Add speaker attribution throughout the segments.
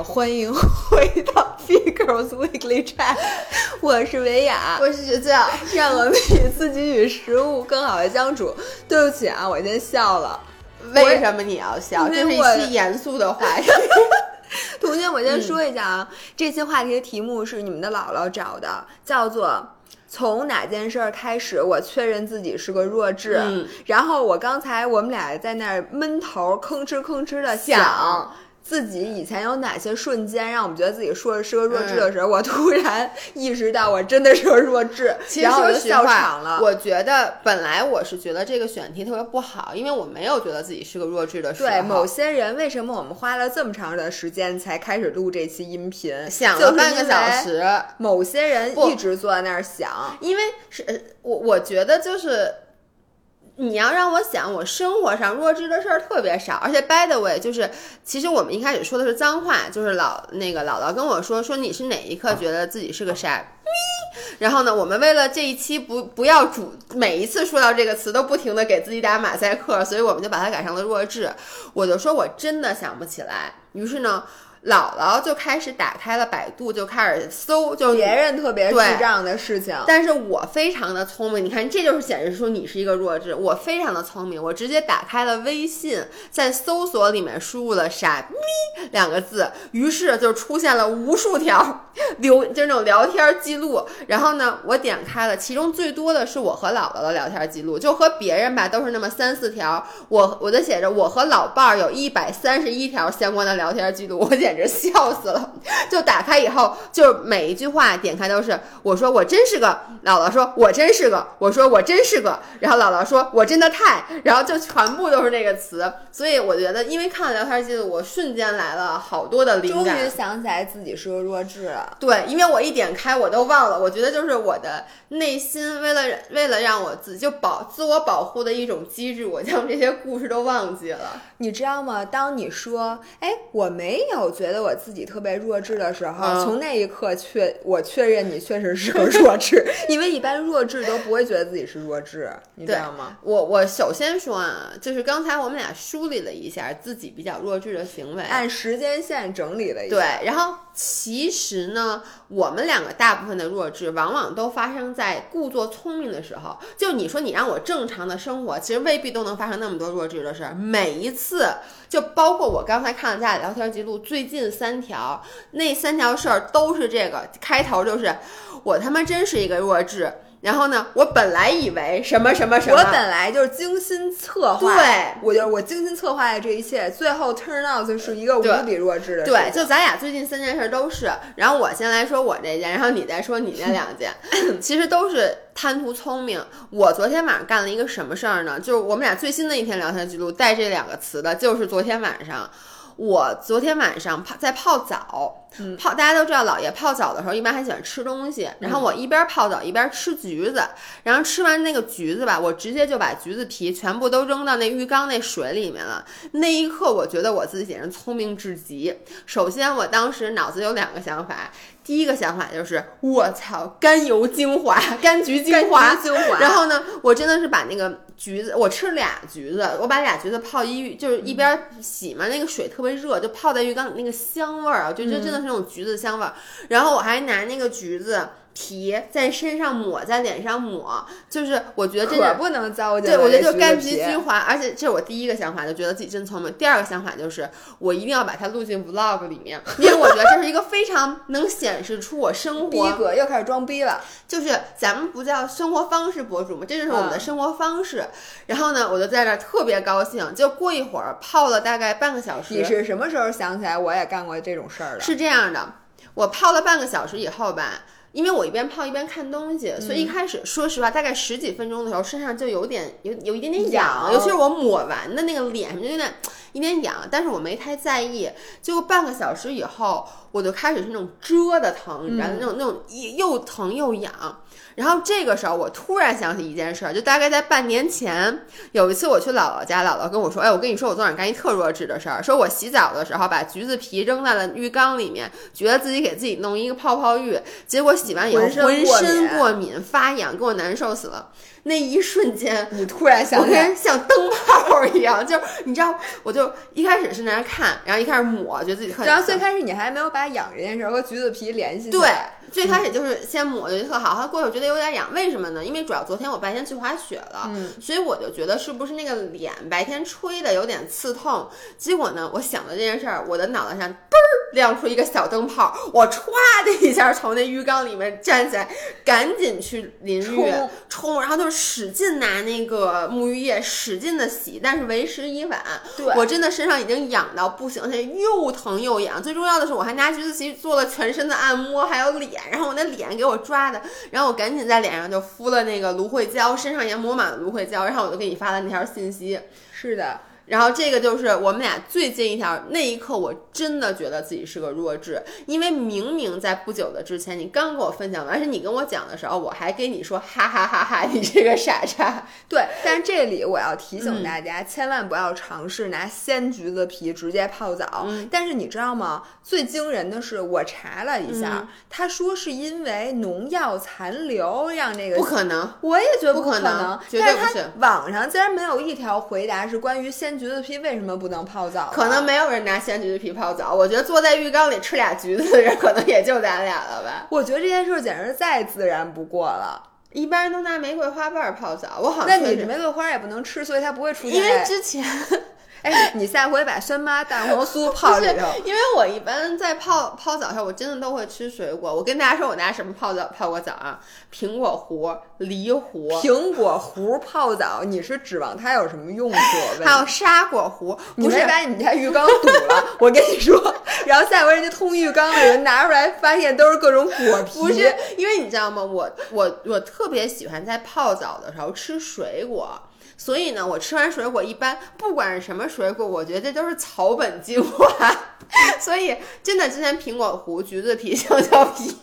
Speaker 1: 好，欢迎回到 Figures Weekly Chat，我是维雅，
Speaker 2: 我是学教，
Speaker 1: 让我们与自己与食物更好的相处。对不起啊，我先笑了。
Speaker 2: 为什么你要笑？这是一期严肃的话题。
Speaker 1: 同学，我先说一下啊，这期话题的题目是你们的姥姥找的，叫做“从哪件事儿开始我确认自己是个弱智”。
Speaker 2: 嗯
Speaker 1: 然后我刚才我们俩在那儿闷头吭哧吭哧的
Speaker 2: 想
Speaker 1: 自己以前有哪些瞬间让我们觉得自己说是个弱智
Speaker 2: 嗯
Speaker 1: 的时候，我突然意识到我真的是个弱智，
Speaker 2: 其实
Speaker 1: 然后我就笑场了。
Speaker 2: 我觉得本来我是觉得这个选题特别不好，因为我没有觉得自己是个弱智的时候。
Speaker 1: 对某些人，为什么我们花了这么长的时间才开始录这期音频？
Speaker 2: 想
Speaker 1: 就是
Speaker 2: 了半个小时，
Speaker 1: 某些人一直坐在那儿想，
Speaker 2: 因为是呃我我觉得就是。你要让我想，我生活上弱智的事儿特别少，而且 by the way，就是其实我们一开始说的是脏话，就是老那个姥姥跟我说说你是哪一刻觉得自己是个傻逼，然后呢，我们为了这一期不不要主每一次说到这个词都不停的给自己打马赛克，所以我们就把它改成了弱智。我就说我真的想不起来，于是呢，姥姥就开始打开了百度，就开始搜，就
Speaker 1: 别人特别智
Speaker 2: 对
Speaker 1: 障的事情。
Speaker 2: 但是我非常的聪明，你看，这就是显示出你是一个弱智。我非常的聪明，我直接打开了微信，在搜索里面输入了“傻逼”两个字，于是就出现了无数条留，就是那种聊天记录。然后呢，我点开了，其中最多的是我和姥姥的聊天记录，就和别人吧都是那么三四条，我我就写着我和老伴儿有一百三十一条相关的聊天记录，我简直笑死了。就打开以后，就每一句话点开都是我说我真是个，姥姥说我真是个，我说我真是个，然后姥姥说我真的太，然后就全部都是那个词。所以我觉得，因为看了聊天记录，我瞬间来了好多的灵感
Speaker 1: 终于。想起来自己是个弱智了。
Speaker 2: 对，因为我一点开我都忘了，我觉得就是我的内心为了为了让我自己就保自我保护的一种机制，我将这些故事都忘记了。
Speaker 1: 你知道吗？当你说“哎，我没有觉得我自己特别弱智”的时候，
Speaker 2: 嗯
Speaker 1: 从那一刻确我确认你确实是个弱智，因为一般弱智都不会觉得自己是弱智，你知道吗？
Speaker 2: 我我首先说啊，就是刚才我们俩梳理了一下自己比较弱智的行为，
Speaker 1: 按时间线整理了一下，
Speaker 2: 对，然后其实呢，我们两个大部分的弱智，往往都发生在故作聪明的时候。就你说你让我正常的生活，其实未必都能发生那么多弱智的事儿。每一次，就包括我刚才看了咱俩聊天记录，最近三条，那三条事儿都是这个，开头就是我他妈真是一个弱智。然后呢，我本来以为什么什么什么，
Speaker 1: 我本来就是精心策划，
Speaker 2: 对。
Speaker 1: 我就是我精心策划的这一切，最后 turn out 就是一个无比弱智的事
Speaker 2: 对，就咱俩最近三件事都是，然后我先来说我这件，然后你再说你那两件，其实都是贪图聪明。我昨天晚上干了一个什么事儿呢？就是我们俩最新的一篇聊天记录带这两个词的，就是昨天晚上。我昨天晚上泡在泡澡，
Speaker 1: 嗯。
Speaker 2: 泡大家都知道，姥爷泡澡的时候一般还喜欢吃东西，然后我一边泡澡一边吃橘子，然后吃完那个橘子吧，我直接就把橘子皮全部都扔到那浴缸那水里面了。那一刻，我觉得我自己简直聪明至极。首先，我当时脑子有两个想法，第一个想法就是我操，甘油精华、柑橘精华，
Speaker 1: 精华。
Speaker 2: 然后呢，我真的是把那个橘子，我吃俩橘子，我把俩橘子泡一浴，就是一边洗嘛，那个水特别热，就泡在浴缸里，那个香味儿啊，我觉得真的是那种橘子香味儿。然后我还拿那个橘子皮在身上抹，在脸上抹，就是我觉得真的
Speaker 1: 可不能糟践
Speaker 2: 对，我觉得就柑橘
Speaker 1: 橘子皮
Speaker 2: 精华，而且这是我第一个想法，就觉得自己真聪明。第二个想法就是，我一定要把它录进 vlog 里面，因为我觉得这是一个非常能显示出我生活逼，
Speaker 1: 格又开始装逼了。
Speaker 2: 就是咱们不叫生活方式博主嘛，这就是我们的
Speaker 1: 嗯
Speaker 2: 生活方式。然后呢，我就在这儿特别高兴，就过一会儿泡了大概半个小时。
Speaker 1: 你是什么时候想起来我也干过这种事儿的？
Speaker 2: 是这样的，我泡了半个小时以后吧，因为我一边泡一边看东西，所
Speaker 1: 嗯
Speaker 2: 以一开始说实话，大概十几分钟的时候，身上就有点有有一点点
Speaker 1: 痒
Speaker 2: 痒，尤其是我抹完的那个脸就有点一点痒，但是我没太在意。结果半个小时以后，我就开始是那种蛰的疼，你知道
Speaker 1: 嗯
Speaker 2: 那种那种又疼又痒。然后这个时候，我突然想起一件事儿，就大概在半年前，有一次我去姥姥家，姥姥跟我说：“哎，我跟你说，我昨晚干一特弱智的事儿，说我洗澡的时候把橘子皮扔在了浴缸里面，觉得自己给自己弄一个泡泡浴，结果洗完以后
Speaker 1: 浑身过敏
Speaker 2: 身过敏发痒，给我难受死了。那一瞬间，
Speaker 1: 你突然想起来，
Speaker 2: 跟像灯泡一样，就是你知道，我就就一开始是在那看，然后一开始抹，觉得自己特
Speaker 1: 然后最开始你还没有把痒这件事和橘子皮联系
Speaker 2: 对。，最开始就是先抹就特好，后来过一会儿觉得有点痒，为什么呢？因为主要昨天我白天去滑雪了，
Speaker 1: 嗯
Speaker 2: 所以我就觉得是不是那个脸白天吹的有点刺痛。结果呢，我想的这件事儿，我的脑袋上嘣儿亮出一个小灯泡，我歘的一下从那浴缸里面站起来，赶紧去淋浴
Speaker 1: 冲
Speaker 2: 冲，然后就使劲拿那个沐浴液使劲的洗，但是为时已晚。
Speaker 1: 对
Speaker 2: 我真的身上已经痒到不行，而且又疼又痒。最重要的是，我还拿橘子皮做了全身的按摩，还有脸，然后我那脸给我抓的，然后我赶紧在脸上就敷了那个芦荟胶，身上也抹满了芦荟胶，然后我就给你发了那条信息。
Speaker 1: 是的，
Speaker 2: 然后这个就是我们俩最近一条，那一刻我真的觉得自己是个弱智，因为明明在不久的之前你刚跟我分享完，而且你跟我讲的时候，我还跟你说哈哈哈哈，你这个傻叉。
Speaker 1: 对。但是这里我要提
Speaker 2: 嗯
Speaker 1: 醒大家，千万不要尝试拿鲜橘子皮直接泡澡。
Speaker 2: 嗯
Speaker 1: 但是你知道吗？最惊人的是，我查了一下，
Speaker 2: 嗯
Speaker 1: 他说是因为农药残留让这个
Speaker 2: 不可能，
Speaker 1: 我也觉得
Speaker 2: 不可
Speaker 1: 可
Speaker 2: 能绝对不是
Speaker 1: 他网上竟然没有一条回答是关于鲜橘子皮为什么不能泡澡的。
Speaker 2: 可能没有人拿鲜橘子皮泡澡。我觉得坐在浴缸里吃俩橘子的人，可能也就咱俩了吧。
Speaker 1: 我觉得这件事简直再自然不过了。
Speaker 2: 一般人都拿玫瑰花瓣泡澡，我好像确实
Speaker 1: 你玫瑰花也不能吃，所以它不会出现。
Speaker 2: 因为之前
Speaker 1: 哎，你下回把酸妈蛋黄酥泡里头。
Speaker 2: 因为我一般在泡泡澡时候，我真的都会吃水果。我跟大家说，我拿什么泡澡泡过澡啊？苹果核、梨核，
Speaker 1: 苹果核泡澡，你是指望它有什么用处？
Speaker 2: 还有沙果核，
Speaker 1: 你
Speaker 2: 不是
Speaker 1: 没把你们家浴缸堵了？我跟你说，然后下回人家通浴缸的人拿出来，发现都是各种果皮。
Speaker 2: 不是，因为你知道吗？我我我特别喜欢在泡澡的时候吃水果，所以呢，我吃完水果一般不管是什么水果，我觉得这都是草本精华。所以真的，之前苹果核、橘子皮、香蕉皮。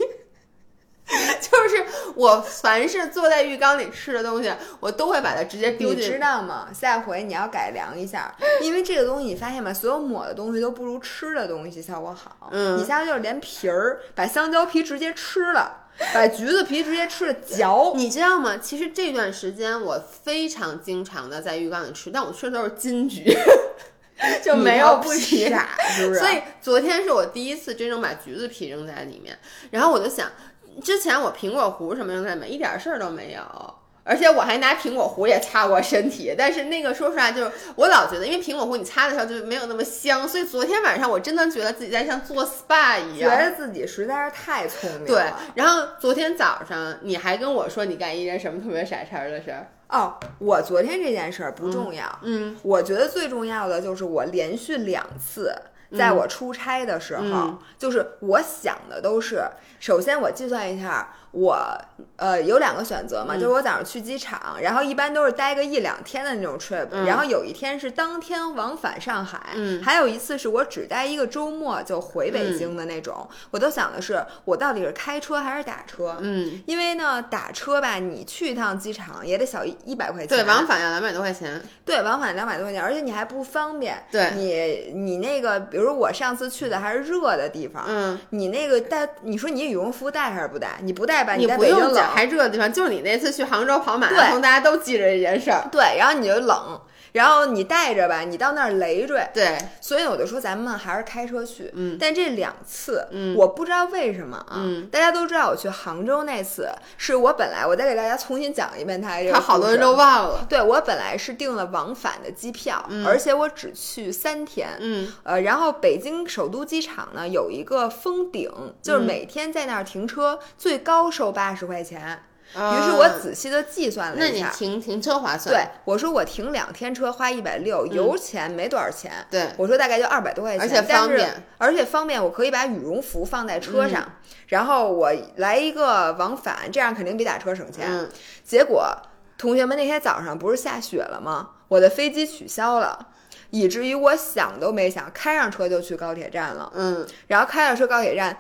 Speaker 2: 就是我凡是坐在浴缸里吃的东西，我都会把它直接丢
Speaker 1: 你知道吗？下回你要改良一下，因为这个东西你发现吗？所有抹的东西都不如吃的东西效果好。
Speaker 2: 嗯
Speaker 1: 你下回就是连皮儿，把香蕉皮直接吃了，把橘子皮直接吃了嚼。
Speaker 2: 你知道吗？其实这段时间我非常经常的在浴缸里吃，但我吃的都是金桔，就没有
Speaker 1: 不
Speaker 2: 皮。
Speaker 1: 傻，是不是？
Speaker 2: 所以昨天是我第一次真正把橘子皮扔在里面，然后我就想，之前我苹果核什么扔在里面一点事儿都没有。而且我还拿苹果核也擦过身体，但是那个说实话，就是我老觉得，因为苹果核你擦的时候就没有那么香，所以昨天晚上我真的觉得自己在像做 SPA 一样。
Speaker 1: 觉得自己实在是太聪明了。
Speaker 2: 对，然后昨天早上你还跟我说你干一件什么特别傻叉的事儿，
Speaker 1: 哦，我昨天这件事儿不重要，
Speaker 2: 嗯
Speaker 1: 我觉得最重要的就是我连续两次。在我出差的时候，
Speaker 2: 嗯
Speaker 1: 就是我想的都是，首先我计算一下，我呃有两个选择嘛，
Speaker 2: 嗯
Speaker 1: 就是我早上去机场，然后一般都是待个一两天的那种 trip，、
Speaker 2: 嗯
Speaker 1: 然后有一天是当天往返上海，
Speaker 2: 嗯
Speaker 1: 还有一次是我只待一个周末就回北京的那种。我都想的是，我到底是开车还是打车？
Speaker 2: 嗯，
Speaker 1: 因为呢，打车吧，你去一趟机场也得小一一百块钱，
Speaker 2: 对，往返要两百多块钱，
Speaker 1: 对往返两百多块钱，而且你还不方便。
Speaker 2: 对
Speaker 1: 你你那个，比如我上次去的还是热的地方，
Speaker 2: 嗯，
Speaker 1: 你那个带，你说你羽绒服带还是不带？你不带吧，
Speaker 2: 你不用讲，，还热的地方，就你那次去杭州跑马拉松，大家都记着这件事儿，
Speaker 1: 对，然后你就冷，然后你带着吧，你到那儿累赘，
Speaker 2: 对，
Speaker 1: 所以我就说咱们还是开车去。
Speaker 2: 嗯。
Speaker 1: 但这两次，
Speaker 2: 嗯。
Speaker 1: 我不知道为什么啊，
Speaker 2: 嗯。
Speaker 1: 大家都知道我去杭州那次，是我本来我再给大家重新讲一遍它这个
Speaker 2: 他好多人都忘了，
Speaker 1: 对我本来是订了往返的机票，而且我只去三天。
Speaker 2: 嗯。
Speaker 1: 呃，然后北京首都机场呢有一个封顶，就是每天在那儿停车，最高收八十块钱。于是我
Speaker 2: 啊
Speaker 1: 仔细的计算了
Speaker 2: 那你
Speaker 1: 一下，
Speaker 2: 停停车划算，
Speaker 1: 对我说我停两天车花一百六，油钱没多少钱。
Speaker 2: 对
Speaker 1: 我说大概就二百多块钱，
Speaker 2: 而且方便，
Speaker 1: 而且方便，我可以把羽绒服放在车上，
Speaker 2: 嗯
Speaker 1: 然后我来一个往返，这样肯定比打车省钱。
Speaker 2: 嗯
Speaker 1: 结果同学们那天早上不是下雪了吗？我的飞机取消了。以至于我想都没想，开上车就去高铁站了。
Speaker 2: 嗯，
Speaker 1: 然后开上车高铁站，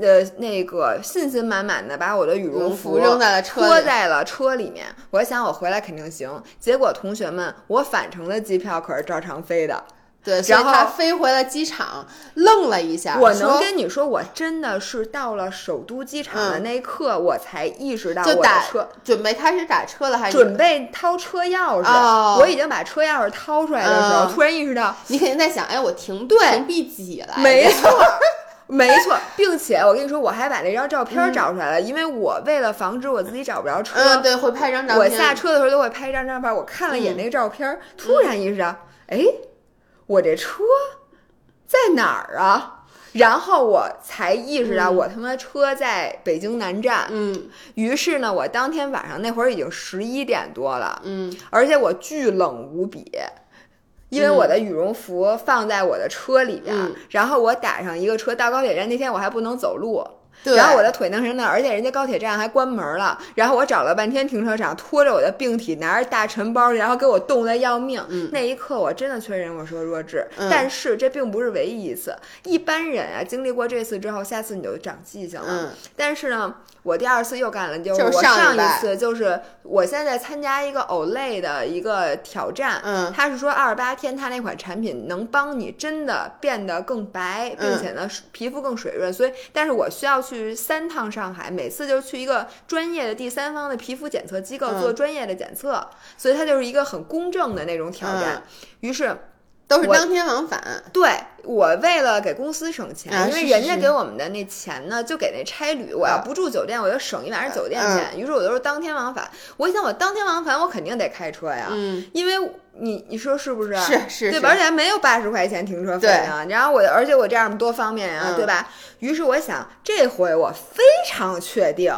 Speaker 1: 呃，那个信心满满的把我的羽绒服
Speaker 2: 扔在了车里
Speaker 1: 拖在了车里面。我想我回来肯定行。结果同学们，我返程的机票可是照常飞的。
Speaker 2: 对，
Speaker 1: 然后
Speaker 2: 他飞回了机场，愣了一下。
Speaker 1: 我能跟你说，我真的是到了首都机场的那一刻，我才意识到我的
Speaker 2: 嗯就打
Speaker 1: 车。
Speaker 2: 准备开始打车了，还是
Speaker 1: 准备掏车钥匙，
Speaker 2: 哦
Speaker 1: 我已经把车钥匙掏出来的时候，
Speaker 2: 嗯
Speaker 1: 突然意识到，
Speaker 2: 你肯定在想，哎，我停
Speaker 1: 对
Speaker 2: 停 B 几了？
Speaker 1: 没错，没错，并且我跟你说，我还把那张照片
Speaker 2: 嗯
Speaker 1: 找出来了，因为我为了防止我自己找不着车，
Speaker 2: 嗯，对，会拍张照片。
Speaker 1: 我下车的时候都会拍一张照片。我看了一眼
Speaker 2: 嗯
Speaker 1: 那个照片，突然意识到，哎，我这车在哪儿啊？然后我才意识到，
Speaker 2: 嗯
Speaker 1: 我他妈车在北京南站。
Speaker 2: 嗯
Speaker 1: 于是呢，我当天晚上那会儿已经十一点多了，
Speaker 2: 嗯
Speaker 1: 而且我巨冷无比，因为我的羽绒服放在我的车里边，
Speaker 2: 嗯
Speaker 1: 然后我打上一个车到高铁站。那天我还不能走路，
Speaker 2: 对，
Speaker 1: 然后我的腿弄成那，而且人家高铁站还关门了。然后我找了半天停车场，拖着我的病体，拿着大沉包，然后给我冻得要命。
Speaker 2: 嗯
Speaker 1: 那一刻我真的确认我说弱智，
Speaker 2: 嗯
Speaker 1: 但是这并不是唯一一次。一般人啊，经历过这次之后，下次你就长记性了。
Speaker 2: 嗯
Speaker 1: 但是呢，我第二次又干了，就是我上一次就是我现在参加一个 Olay 的一个挑战，
Speaker 2: 嗯
Speaker 1: 他是说二十八天，他那款产品能帮你真的变得更白，并且呢皮肤更水润。所以，但是我需要去三趟上海，每次就去一个专业的第三方的皮肤检测机构
Speaker 2: 嗯
Speaker 1: 做专业的检测，所以它就是一个很公正的那种挑战。
Speaker 2: 嗯
Speaker 1: 于是。我
Speaker 2: 都是当天往返。
Speaker 1: 对我为了给公司省钱，
Speaker 2: 啊
Speaker 1: 因为人家给我们的那钱呢，就给那差旅，我要不住酒店，我就省一晚上酒店钱。于是我都是当天往返。我想我当天往返，我肯定得开车呀，
Speaker 2: 嗯，
Speaker 1: 因为你你说是不是？
Speaker 2: 是是是
Speaker 1: 对吧？而且还没有八十块钱停车费呢。然后我，而且我这样多方便呀，
Speaker 2: 嗯
Speaker 1: 对吧？于是我想，这回我非常确定。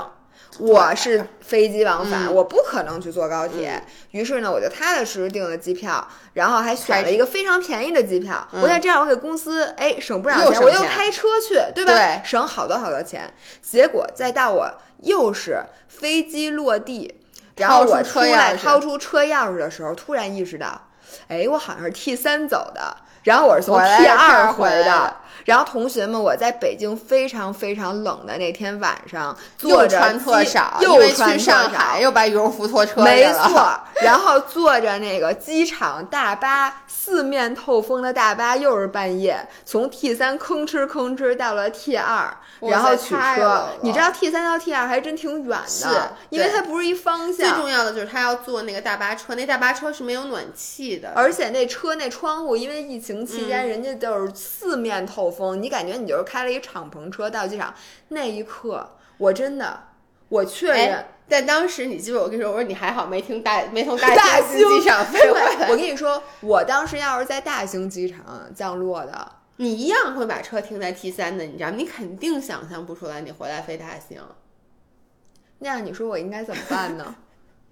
Speaker 1: 我是飞机往返，
Speaker 2: 嗯
Speaker 1: 我不可能去坐高铁。于是呢，我就踏踏实实订了机票，然后还选了一个非常便宜的机票。
Speaker 2: 嗯
Speaker 1: 我想这样，我给公司哎省不少钱，我又开车去，对吧？
Speaker 2: 对
Speaker 1: 省好多好多钱。结果再到我又是飞机落地，然后我出来掏出车钥匙的时候，突然意识到，哎，我好像是 T 三走的，然后我是从 T
Speaker 2: 的
Speaker 1: 二
Speaker 2: T2
Speaker 1: 回
Speaker 2: 的。
Speaker 1: 然后同学们，我在北京非常非常冷的那天晚上，坐着
Speaker 2: 又穿特
Speaker 1: 机
Speaker 2: 少，因
Speaker 1: 又
Speaker 2: 为去上海又把羽绒服拖车里
Speaker 1: 没
Speaker 2: 了。
Speaker 1: 错，然后坐着那个机场大巴，四面透风的大巴，又是半夜，从 T 三吭哧吭哧到了 T 二，然后取车。你知道 T 三到 T 二还真挺远
Speaker 2: 是
Speaker 1: 的，因为它不是一方向最。
Speaker 2: 重要的就是他要坐那个大巴车，那大巴车是没有暖气的，
Speaker 1: 而且那车那窗户，因为疫情期间，
Speaker 2: 嗯
Speaker 1: 人家就是四面透风，你感觉你就是开了一敞篷车到机场。那一刻，我真的，我确认
Speaker 2: 哎，但当时你记得我跟你说，我说你还好没听大没从大
Speaker 1: 大
Speaker 2: 兴机场飞回，来，
Speaker 1: 我跟你说，我当时要是在大兴机场降落的，
Speaker 2: 你一样会把车停在 T 三的，你知道，你肯定想象不出来你回来飞大兴。
Speaker 1: 那样你说我应该怎么办呢？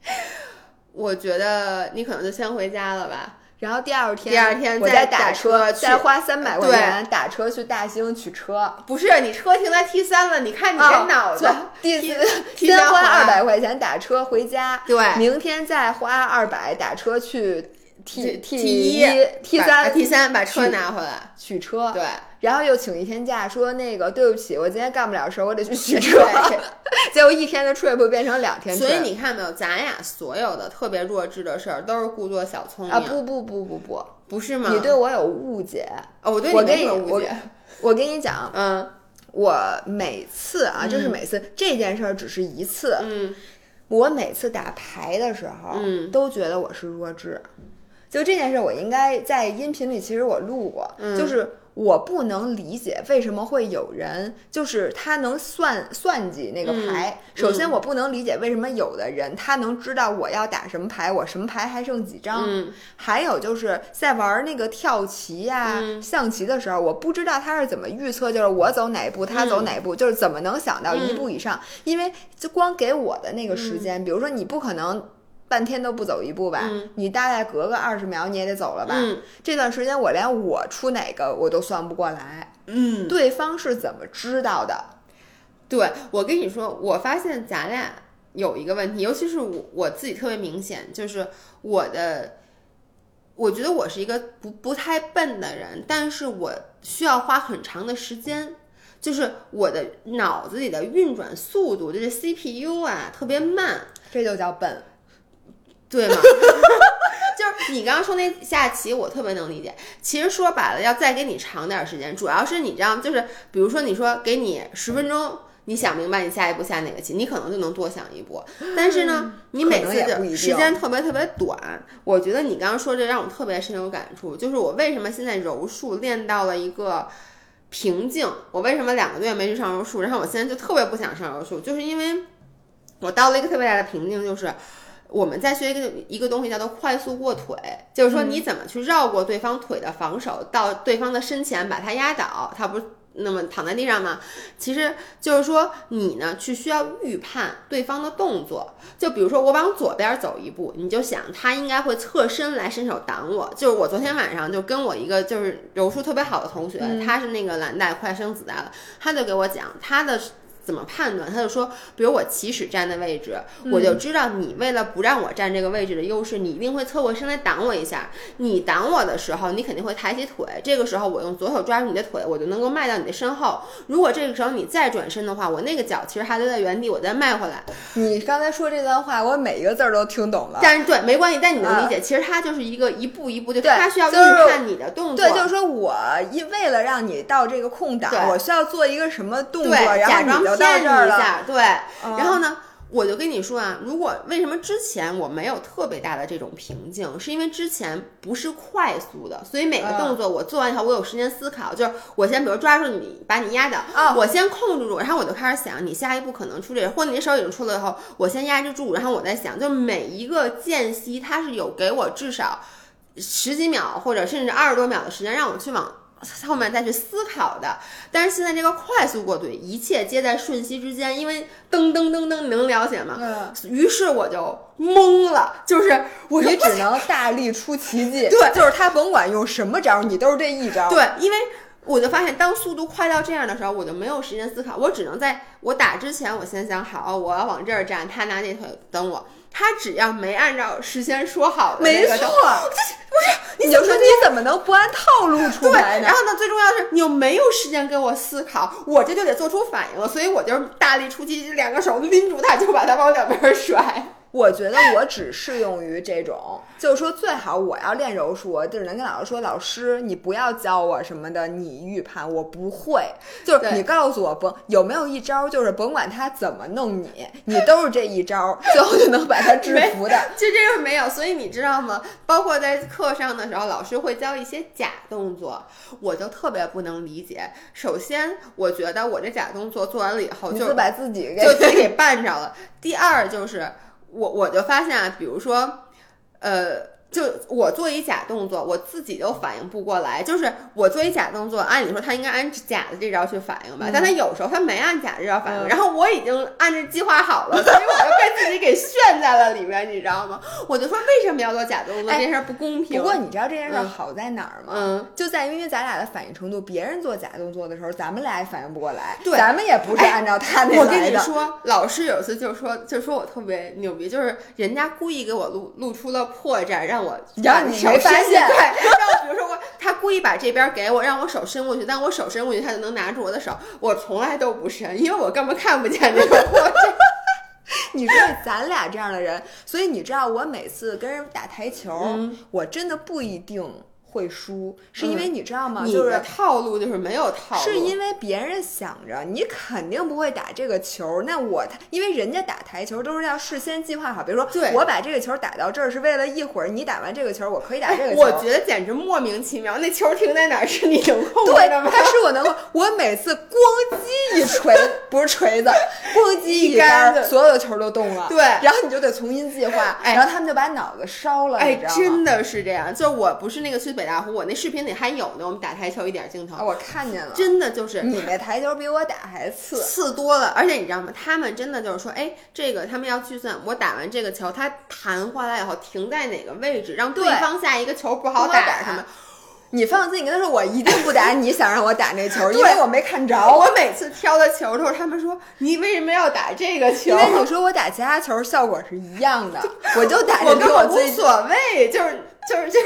Speaker 2: 我觉得你可能就先回家了吧。
Speaker 1: 然后第二天，
Speaker 2: 第二天
Speaker 1: 我
Speaker 2: 再
Speaker 1: 打
Speaker 2: 打车
Speaker 1: 再花三百块钱打车去大兴取车。
Speaker 2: 不是你车停在 T 三了，你看你这
Speaker 1: 啊
Speaker 2: 脑子，
Speaker 1: 第四先花二百块钱打车回家，
Speaker 2: 对
Speaker 1: 明天再花二百打车去 T
Speaker 2: T
Speaker 1: 一
Speaker 2: 一
Speaker 1: T
Speaker 2: 把
Speaker 1: 三
Speaker 2: T 三把车拿回来。
Speaker 1: 取车，
Speaker 2: 对，
Speaker 1: 然后又请一天假，说那个对不起，我今天干不了事儿，我得去取车
Speaker 2: 对。
Speaker 1: 结果一天的 trip 变成两天
Speaker 2: 所以你看没有，咱俩所有的特别弱智的事儿都是故作小聪明
Speaker 1: 啊不不不不不，
Speaker 2: 不是吗？
Speaker 1: 你对我有误解。
Speaker 2: 哦，我对你没
Speaker 1: 我跟你我
Speaker 2: 什么误解。
Speaker 1: 我跟你讲，
Speaker 2: 嗯
Speaker 1: 我每次啊，就是每次这件事儿只是一次，
Speaker 2: 嗯
Speaker 1: 我每次打牌的时候，
Speaker 2: 嗯
Speaker 1: 都觉得我是弱智。就这件事，我应该在音频里其实我录过，
Speaker 2: 嗯
Speaker 1: 就是我不能理解为什么会有人，就是他能算算计那个牌。
Speaker 2: 嗯
Speaker 1: 首先，我不能理解为什么有的人他能知道我要打什么牌，我什么牌还剩几张。
Speaker 2: 嗯
Speaker 1: 还有就是在玩那个跳棋呀、
Speaker 2: 嗯
Speaker 1: 象棋的时候，我不知道他是怎么预测，就是我走哪一步，他走哪一步，就是怎么能想到一步以上？因为就光给我的那个时间，比如说你不可能。半天都不走一步吧，
Speaker 2: 嗯
Speaker 1: 你大概隔个二十秒你也得走了吧？
Speaker 2: 嗯
Speaker 1: 这段时间我连我出哪个我都算不过来，
Speaker 2: 嗯，
Speaker 1: 对方是怎么知道的？
Speaker 2: 对我跟你说，我发现咱俩有一个问题，尤其是我我自己特别明显，就是我的，我觉得我是一个不不太笨的人，但是我需要花很长的时间。就是我的脑子里的运转速度，就是 CPU 啊，特别慢，
Speaker 1: 这就叫笨。
Speaker 2: 对吗？就是你刚刚说那下棋，我特别能理解。其实说白了，要再给你长点时间，主要是你这样，就是比如说你说给你十分钟，你想明白你下一步下哪个棋，你可能就能多想一步。但是呢，你每次就时间特别特别短。我觉得你刚刚说这让我特别深有感触，就是我为什么现在柔术练到了一个瓶颈，我为什么两个多月没去上柔术，然后我现在就特别不想上柔术，就是因为我到了一个特别大的瓶颈，就是。我们在学一个一个东西叫做快速过腿，就是说你怎么去绕过对方腿的防守，到对方的身前把他压倒，他不那么躺在地上吗？其实就是说你呢去需要预判对方的动作，就比如说我往左边走一步，你就想他应该会侧身来伸手挡我。就是我昨天晚上就跟我一个就是柔术特别好的同学，他是那个蓝带快生紫带了，他就给我讲他的。怎么判断？他就说，比如我起始站的位置，我就知道你为了不让我站这个位置的优势，你一定会侧过身来挡我一下。你挡我的时候，你肯定会抬起腿，这个时候我用左手抓住你的腿，我就能够迈到你的身后。如果这个时候你再转身的话，我那个脚其实还留在原地，我再迈回来。
Speaker 1: 你刚才说这段话，我每一个字儿都听懂了。
Speaker 2: 但是对，没关系，但你能理解，其实它就是一个一步一步，就
Speaker 1: 他
Speaker 2: 需要预判你的动
Speaker 1: 作。对，就是说我一为了让你到这个空档，我需要做一个什么动作，然后你就。
Speaker 2: 骗你一下，对，然后呢，我就跟你说啊，如果为什么之前我没有特别大的这种瓶颈，是因为之前不是快速的，所以每个动作我做完以后，我有时间思考，就是我先比如抓住你，把你压倒，我先控制住，然后我就开始想你下一步可能出这，或者你手已经出了以后，我先压制住，然后我在想，就每一个间隙，它是有给我至少十几秒或者甚至二十多秒的时间，让我去往。后面再去思考的，但是现在这个快速过渡，一切皆在瞬息之间，因为噔噔噔噔，你能了解吗？
Speaker 1: 嗯。
Speaker 2: 于是我就懵了，就是我
Speaker 1: 你只能大力出奇迹，
Speaker 2: 对，
Speaker 1: 就是他甭管用什么招，你都是这一招。
Speaker 2: 对，因为我就发现，当速度快到这样的时候，我就没有时间思考，我只能在我打之前，我先想好，我要往这儿站，他拿那腿等我。他只要没按照事先说好的，
Speaker 1: 没错，不
Speaker 2: 是，
Speaker 1: 你就说你怎么能不按套路出牌
Speaker 2: 呢？然后呢，最重要是你又没有时间给我思考，我这就得做出反应了，所以我就大力出击，两个手拎住他，就把他往两边甩。
Speaker 1: 我觉得我只适用于这种，就是说最好我要练柔术，我只能跟老师说，老师你不要教我什么的，你预判我不会，就是你告诉我甭有没有一招，就是甭管他怎么弄你，你都是这一招，最后就能把他制服的。
Speaker 2: 就这个没有，所以你知道吗？包括在课上的时候，老师会教一些假动作，我就特别不能理解。首先，我觉得我这假动作做完了以后，就
Speaker 1: 把自己
Speaker 2: 就自己给绊着了。第二就是。我我就发现啊，比如说，呃。就我做一假动作，我自己都反应不过来。就是我做一假动作，按理说他应该按假的这招去反应吧，但他有时候他没按假这招反应。然后我已经按着计划好了，所以我就被自己给炫在了里面，你知道吗？我就说为什么要做假动作？这件事不公平。
Speaker 1: 不过你知道这件事好在哪儿吗？
Speaker 2: 嗯，
Speaker 1: 就在于因为咱俩的反应程度，别人做假动作的时候，咱们俩也反应不过来。
Speaker 2: 对，
Speaker 1: 咱们也不是按照他那
Speaker 2: 我跟你说，老师有一次就说，就说我特别牛逼，就是人家故意给我露露出了破绽，让我
Speaker 1: 让你。没发现，
Speaker 2: 对，然后比如说我，他故意把这边给我，让我手伸过去，但我手伸过去，他就能拿住我的手。我从来都不伸，因为我根本看不见这个。
Speaker 1: 你说咱俩这样的人，所以你知道，我每次跟人打台球，我真的不一定。会输是因为你知道吗？就是
Speaker 2: 套路就是没有套路，
Speaker 1: 是因为别人想着你肯定不会打这个球，那我因为人家打台球都是要事先计划好，比如说我把这个球打到这儿是为了一会儿你打完这个球，我可以打这个球。
Speaker 2: 我觉得简直莫名其妙，那球停在哪儿是你能控制
Speaker 1: 的吗？它是我能控，我每次咣叽一锤，不是锤子，咣叽一杆，所有的球都动了。
Speaker 2: 对，
Speaker 1: 然后你就得重新计划，然后他们就把脑子烧了。
Speaker 2: 哎，真的是这样，就我不是那个去北。大湖，我那视频里还有呢。我们打台球一点镜头，
Speaker 1: 我看见了，
Speaker 2: 真的就是
Speaker 1: 你那台球比我打还次
Speaker 2: 次多了。而且你知道吗？他们真的就是说，哎，这个他们要计算，我打完这个球，它弹回来以后停在哪个位置，让对方下一个球不好打什么。
Speaker 1: 你放心，你跟他说，我一定不打。你想让我打那球，因为我没看着。
Speaker 2: 我每次挑的球都是他们说，你为什么要打这个球？
Speaker 1: 因为你说我打其他球效果是一样的，我就打。
Speaker 2: 我
Speaker 1: 根本
Speaker 2: 无所谓，就是。就是就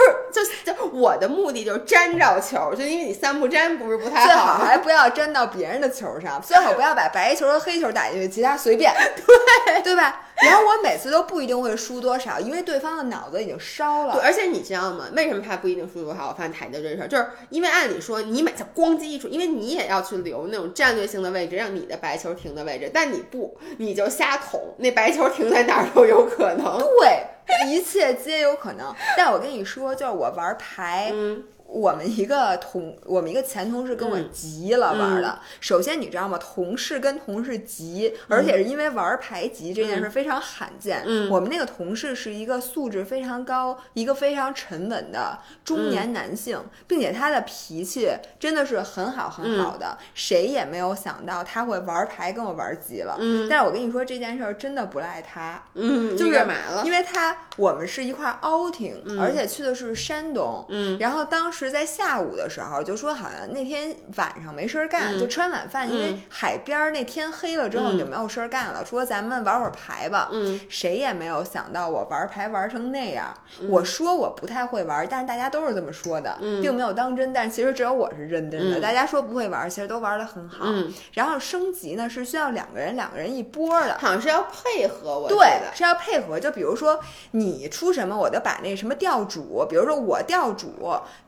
Speaker 2: 是就就我的目的就是粘着球，就因为你三不粘不是不太好，
Speaker 1: 最好还不要粘到别人的球上，最好不要把白球和黑球打进去，其他随便，
Speaker 2: 对
Speaker 1: 对吧？然后我每次都不一定会输多少，因为对方的脑子已经烧了
Speaker 2: 对，
Speaker 1: 了。
Speaker 2: 而且你知道吗？为什么他不一定输多少？我发现台的这事儿，就是因为按理说你每次咣叽一出，因为你也要去留那种战略性的位置，让你的白球停的位置，但你不，你就瞎捅，那白球停在哪儿都有可能。
Speaker 1: 对，一切皆有可能。但我跟你说，就是我玩牌，
Speaker 2: 嗯
Speaker 1: 我们一个同我们一个前同事跟我
Speaker 2: 嗯
Speaker 1: 急了玩的。首先你知道吗？同事跟同事急，而且是因为玩牌急这件事非常罕见。
Speaker 2: 嗯
Speaker 1: 我们那个同事是一个素质非常高、一个非常沉稳的中
Speaker 2: 嗯
Speaker 1: 年男性，并且他的脾气真的是很好很好的。谁也没有想到他会玩牌跟我玩急了。
Speaker 2: 嗯
Speaker 1: 但是我跟你说这件事儿真的不赖他。
Speaker 2: 嗯，
Speaker 1: 就是
Speaker 2: 你干嘛了？
Speaker 1: 因为他我们是一块儿 outing，、而且去的是山东。
Speaker 2: 嗯，
Speaker 1: 然后当时在下午的时候，就说好像那天晚上没事儿干，
Speaker 2: 嗯
Speaker 1: 就吃完晚饭，因为
Speaker 2: 嗯
Speaker 1: 海边儿那天黑了之后
Speaker 2: 嗯
Speaker 1: 就没有事儿干了，说咱们玩会儿牌吧。
Speaker 2: 嗯
Speaker 1: 谁也没有想到我玩牌玩成那样。
Speaker 2: 嗯
Speaker 1: 我说我不太会玩，但是大家都是这么说的，
Speaker 2: 嗯
Speaker 1: 并没有当真。但是其实只有我是认真的，
Speaker 2: 嗯
Speaker 1: 大家说不会玩，其实都玩的很好。
Speaker 2: 嗯，
Speaker 1: 然后升级呢是需要两个人，两个人一波的。
Speaker 2: 好像是要配合我
Speaker 1: 对是要配合。就比如说你出什么，我就把那什么调主，比如说我调主，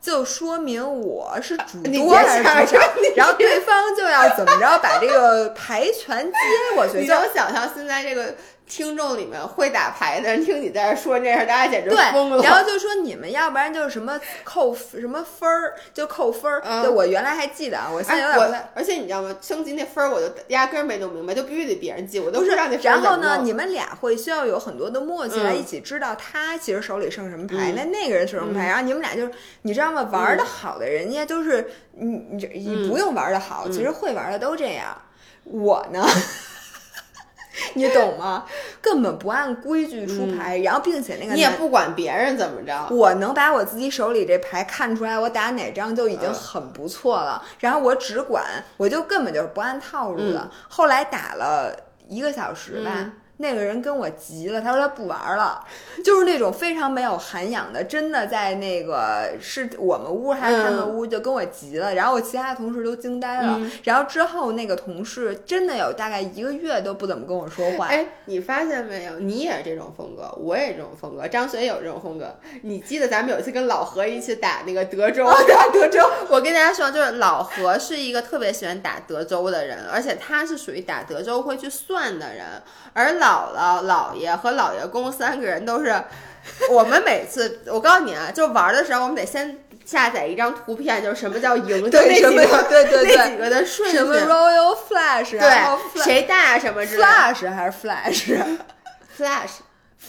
Speaker 1: 就说明我是主
Speaker 2: 你
Speaker 1: 多
Speaker 2: 别想
Speaker 1: 还是主场，然后对方就要怎么着把这个牌全接过去，
Speaker 2: 你
Speaker 1: 就
Speaker 2: 能想象现在这个听众里面会打牌的人听你在这说这事儿，大家简直
Speaker 1: 对
Speaker 2: 疯了。，
Speaker 1: 然后就说你们要不然就是什么扣什么分儿，就扣分儿。
Speaker 2: 嗯
Speaker 1: 对我原来还记得啊，我现在有
Speaker 2: 哎，
Speaker 1: 点不太
Speaker 2: 我。而且你知道吗？升级那分儿我就压根儿没弄明白，就必须得别人记，我都不知道那分儿
Speaker 1: 然后呢，你们俩会需要有很多的默契来
Speaker 2: 嗯
Speaker 1: 一起知道他其实手里剩什么牌，
Speaker 2: 嗯
Speaker 1: 那那个人是什么牌，然后你们俩就是你知道吗？玩的好的人家都是你你你不用玩的好，其实会玩的都这样。我呢。你懂吗？根本不按规矩出牌，然后并且那个
Speaker 2: 你也不管别人怎么着。
Speaker 1: 我能把我自己手里这牌看出来，我打哪张就已经很不错了。然后我只管，我就根本就是不按套路的。后来打了一个小时吧。
Speaker 2: 嗯
Speaker 1: 那个人跟我急了，他说他不玩了，就是那种非常没有涵养的，真的在那个是我们屋还是他们屋，就跟我急了，然后我其他同事都惊呆了，
Speaker 2: 嗯
Speaker 1: 然后之后那个同事真的有大概一个月都不怎么跟我说话，
Speaker 2: 哎，你发现没有？你也是这种风格，我也是这种风格，张雪也有这种风格。你记得咱们有一次跟老何一起打那个德州，打德州。我跟大家说，就是老何是一个特别喜欢打德州的人，而且他是属于打德州会去算的人，而姥姥、姥爷和姥爷公三个人都是。我们每次，我告诉你啊，就玩的时候，我们得先下载一张图片，就是什么叫赢，就
Speaker 1: 对什么
Speaker 2: 那几个，
Speaker 1: 对对对
Speaker 2: 那几个的顺序，
Speaker 1: 什么 Royal Flash，然后
Speaker 2: 对，谁大什么之类的
Speaker 1: Flash 还是 Flash？，Flash。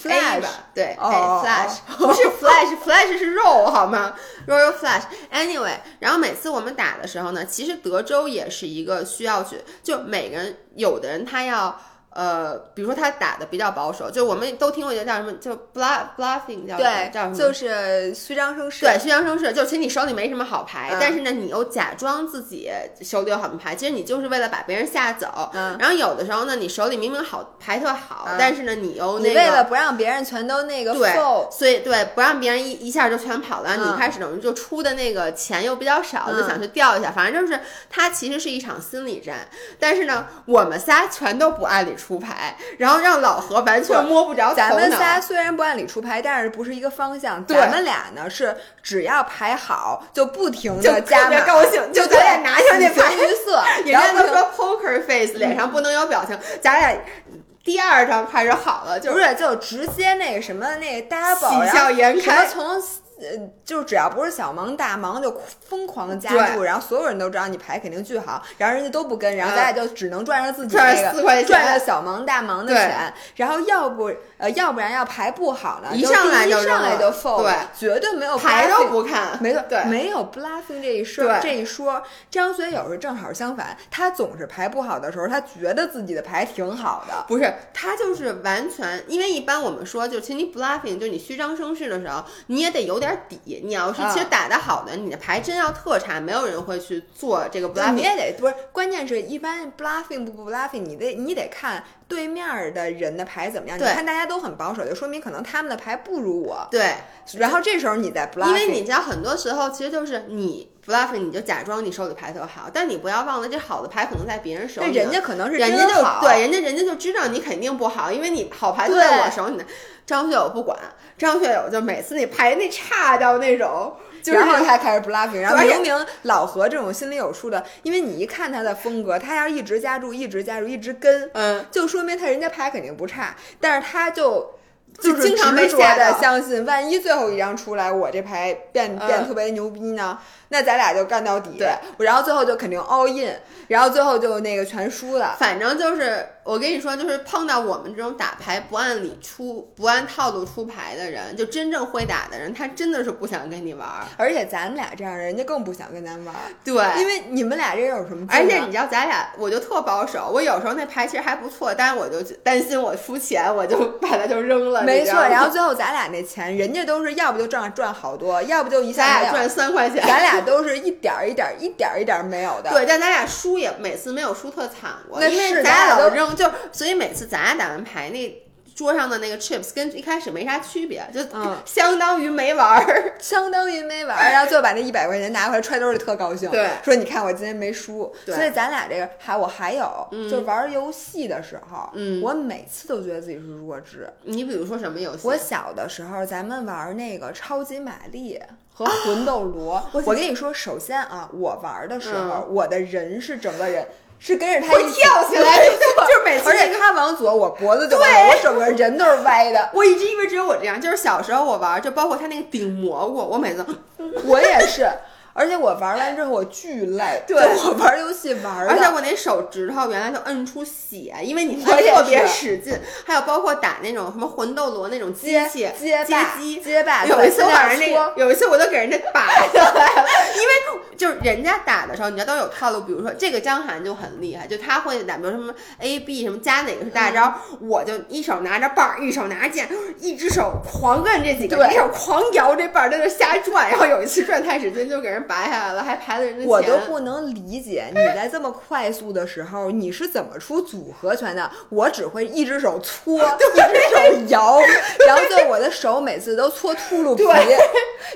Speaker 2: Flash 吧，对，，Flash 不是 Flash，Flash 是肉好吗？Royal Flash。Anyway，然后每次我们打的时候呢，其实德州也是一个需要去，就每个人，有的人他要。呃，比如说他打的比较保守，就我们都听过一个叫什么，就 bluff bluffing 叫什么
Speaker 1: 对
Speaker 2: 叫什，么？
Speaker 1: 就是虚张声势。
Speaker 2: 对，虚张声势，就其实你手里没什么好牌，
Speaker 1: 嗯
Speaker 2: 但是呢，你又假装自己手里有好牌，其实你就是为了把别人吓走。
Speaker 1: 嗯
Speaker 2: 然后有的时候呢，你手里明明好牌特好，
Speaker 1: 嗯
Speaker 2: 但是呢，你又那个
Speaker 1: 你为了不让别人全都那个
Speaker 2: 对所以对不让别人一一下就全跑了，
Speaker 1: 嗯
Speaker 2: 你开始等于就出的那个钱又比较少，
Speaker 1: 嗯
Speaker 2: 就想去钓一下。反正就是它其实是一场心理战，但是呢，我们仨全都不按理出牌，然后让老何完全摸不着。
Speaker 1: 咱们仨虽然不按理出牌，但是不是一个方向。咱们俩呢是只要牌好就不停的加码，
Speaker 2: 特别高兴就
Speaker 1: 就
Speaker 2: 咱俩拿下那牌
Speaker 1: 鱼色，
Speaker 2: 人家都说 poker face，脸上不能有表情，咱俩第二张开始好了，就是
Speaker 1: 不是就直接那个什么那个 double，
Speaker 2: 喜笑颜开。
Speaker 1: 从呃，就只要不是小忙大忙，就疯狂的加注，然后所有人都知道你牌肯定巨好，然后人家都不跟，然后咱俩就只能赚着自己
Speaker 2: 赚
Speaker 1: 那个
Speaker 2: 四块钱
Speaker 1: 赚着小忙大忙的钱，然后要不呃，要不然要牌不好呢，
Speaker 2: 一上来就扔
Speaker 1: 上来就
Speaker 2: 了
Speaker 1: fold，
Speaker 2: 对
Speaker 1: 绝对没有
Speaker 2: 牌都不看，
Speaker 1: 没错，
Speaker 2: 对
Speaker 1: 没有 bluffing 这一说这一说。张学友是正好相反，他总是牌不好的时候，他觉得自己的牌挺好的。
Speaker 2: 不是，他就是完全，因为一般我们说，就其实你 bluffing，就你虚张声势的时候，你也得有点点底。你要是
Speaker 1: 啊
Speaker 2: 其实打得好的，你的牌真要特差，没有人会去做这个
Speaker 1: 对你。也得不是，关键是一般 bluffing 不不 bluffing，你得你得看对面儿的人的牌怎么样。你看大家都很保守，就说明可能他们的牌不如我。
Speaker 2: 对，
Speaker 1: 然后这时候你在 bluffing，
Speaker 2: 因为你知道，很多时候其实就是你 bluffing，你就假装你手里牌特好，但你不要忘了，这好的牌可能在别人手里
Speaker 1: 人家可能是
Speaker 2: 人家就对，人家人家就知道你肯定不好，因为你好牌都在我手里呢。张学友不管，张学友就每次那牌那差到那种，就是
Speaker 1: 然后他开始 bluffing，然后明明老何这种心里有数的，因为你一看他的风格，他要一直加注，一直加注，一直跟，
Speaker 2: 嗯，
Speaker 1: 就说明他人家牌肯定不差，但是他就。
Speaker 2: 就是经常被
Speaker 1: 执着的相信，万一最后一张出来，我这牌变
Speaker 2: 嗯
Speaker 1: 变特别牛逼呢？那咱俩就干到底。
Speaker 2: 对，
Speaker 1: 然后最后就肯定 all in，然后最后就那个全输了。
Speaker 2: 反正就是我跟你说，就是碰到我们这种打牌不按理出、不按套路出牌的人，就真正会打的人，他真的是不想跟你玩儿。
Speaker 1: 而且咱们俩这样的人家更不想跟咱玩儿，
Speaker 2: 对，
Speaker 1: 因为你们俩这有什么？
Speaker 2: 而且你知道，咱俩我就特保守，我有时候那牌其实还不错，但是我就担心我输钱，我就把它就扔了。
Speaker 1: 没错，然后最后咱俩那钱，人家都是要不就赚赚好多，要不就一下
Speaker 2: 赚三块钱。
Speaker 1: 咱俩都是一点儿一点儿一点儿一点儿没有的。
Speaker 2: 对，但咱俩输也每次没有输特惨过，因为咱
Speaker 1: 咱俩都
Speaker 2: 俩老扔，就所以每次咱俩打完牌那。桌上的那个 chips 跟一开始没啥区别，就
Speaker 1: 嗯
Speaker 2: 相当于没玩儿。
Speaker 1: 相当于没玩儿，然后最后把那一百块钱拿回来揣兜里，特高兴。
Speaker 2: 对
Speaker 1: 说你看我今天没输。
Speaker 2: 对
Speaker 1: 所以咱俩这个还我还有，
Speaker 2: 嗯
Speaker 1: 就是玩游戏的时候，
Speaker 2: 嗯
Speaker 1: 我每次都觉得自己是弱智。
Speaker 2: 你比如说什么游戏？
Speaker 1: 我小的时候，咱们玩那个超级玛丽和魂斗罗。
Speaker 2: 我
Speaker 1: 我跟你说，首先啊，我玩的时候，
Speaker 2: 嗯
Speaker 1: 我的人是整个人是跟着他一起
Speaker 2: 跳起来，就是每次
Speaker 1: 而且他往左，我脖子就歪，我整个人都是歪的。
Speaker 2: 我一直以为只有我这样，就是小时候我玩，就包括他那个顶蘑菇，我每次
Speaker 1: 我也是，而且我玩完之后我巨累，
Speaker 2: 对。
Speaker 1: 我玩游戏玩的，
Speaker 2: 而且我那手指头原来就摁出血，因为你特别使劲，还有包括打那种什么魂斗罗那种机
Speaker 1: 街
Speaker 2: 器
Speaker 1: 街霸
Speaker 2: 机。
Speaker 1: 接霸，
Speaker 2: 有一次我
Speaker 1: 在
Speaker 2: 晚上那，有一次我都给人家拔下来了，因为就是人家打的时候，你知道都有套路，比如说这个张涵就很厉害，就他会打，比如什么 A B 什么加哪个是大招，我就一手拿着棒儿，一手拿着剑，一只手狂摁这几个，
Speaker 1: 对。
Speaker 2: 一手狂摇这棒儿，在那瞎转，然后有一次转太使劲，就给人拔下来了，还排了人的钱。
Speaker 1: 我都不能理解你在这么快速的时候你是怎么出组合拳的。我只会一只手搓，一只手摇，然后就我的手每次都搓秃噜皮，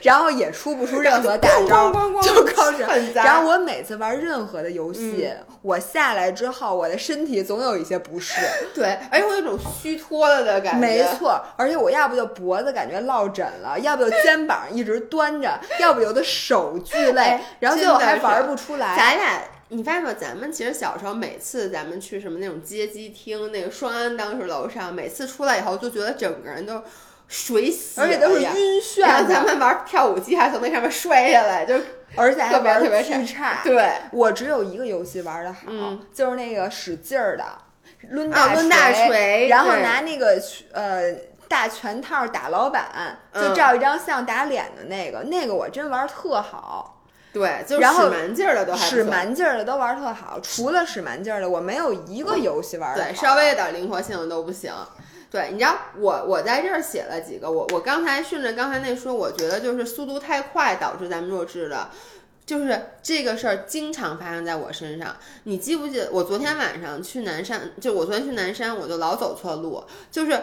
Speaker 1: 然后也出不出任何大招就靠着
Speaker 2: 很。杂
Speaker 1: 然后我每次玩任何的游戏，我下来之后，我的身体总有一些不适。
Speaker 2: 对，而且我有种虚脱了的感觉。
Speaker 1: 没错，而且我要不就脖子感觉落枕了，要不就肩膀一直端着，要不有的手巨累
Speaker 2: 哎，
Speaker 1: 然后最后还玩不出来。
Speaker 2: 咱俩，你发现没有？咱们其实小时候每次咱们去什么那种街机厅，那个双安当时楼上，每次出来以后就觉得整个人都水洗
Speaker 1: 而且都是晕眩
Speaker 2: 然后咱，们玩跳舞机还从那上面摔下来，就
Speaker 1: 而且还
Speaker 2: 特别
Speaker 1: 玩
Speaker 2: 特别
Speaker 1: 巨差。
Speaker 2: 对。
Speaker 1: 我只有一个游戏玩的好，
Speaker 2: 嗯
Speaker 1: 就是那个使劲儿的抡
Speaker 2: 啊抡大
Speaker 1: 锤，然后拿那个呃大拳套打老板，就
Speaker 2: 嗯
Speaker 1: 照一张相打脸的那个，那个我真玩特好。
Speaker 2: 对，就
Speaker 1: 然后
Speaker 2: 使蛮劲儿的都还
Speaker 1: 使蛮劲儿的都玩特好，除了使蛮劲儿的，我没有一个游戏玩的
Speaker 2: 对，稍微有点灵活性的都不行。对，你知道我我在这儿写了几个，我我刚才顺着刚才那说，我觉得就是速度太快导致咱们弱智的，就是这个事儿经常发生在我身上。你记不记得我昨天晚上去南山，就我昨天去南山，我就老走错路，就是。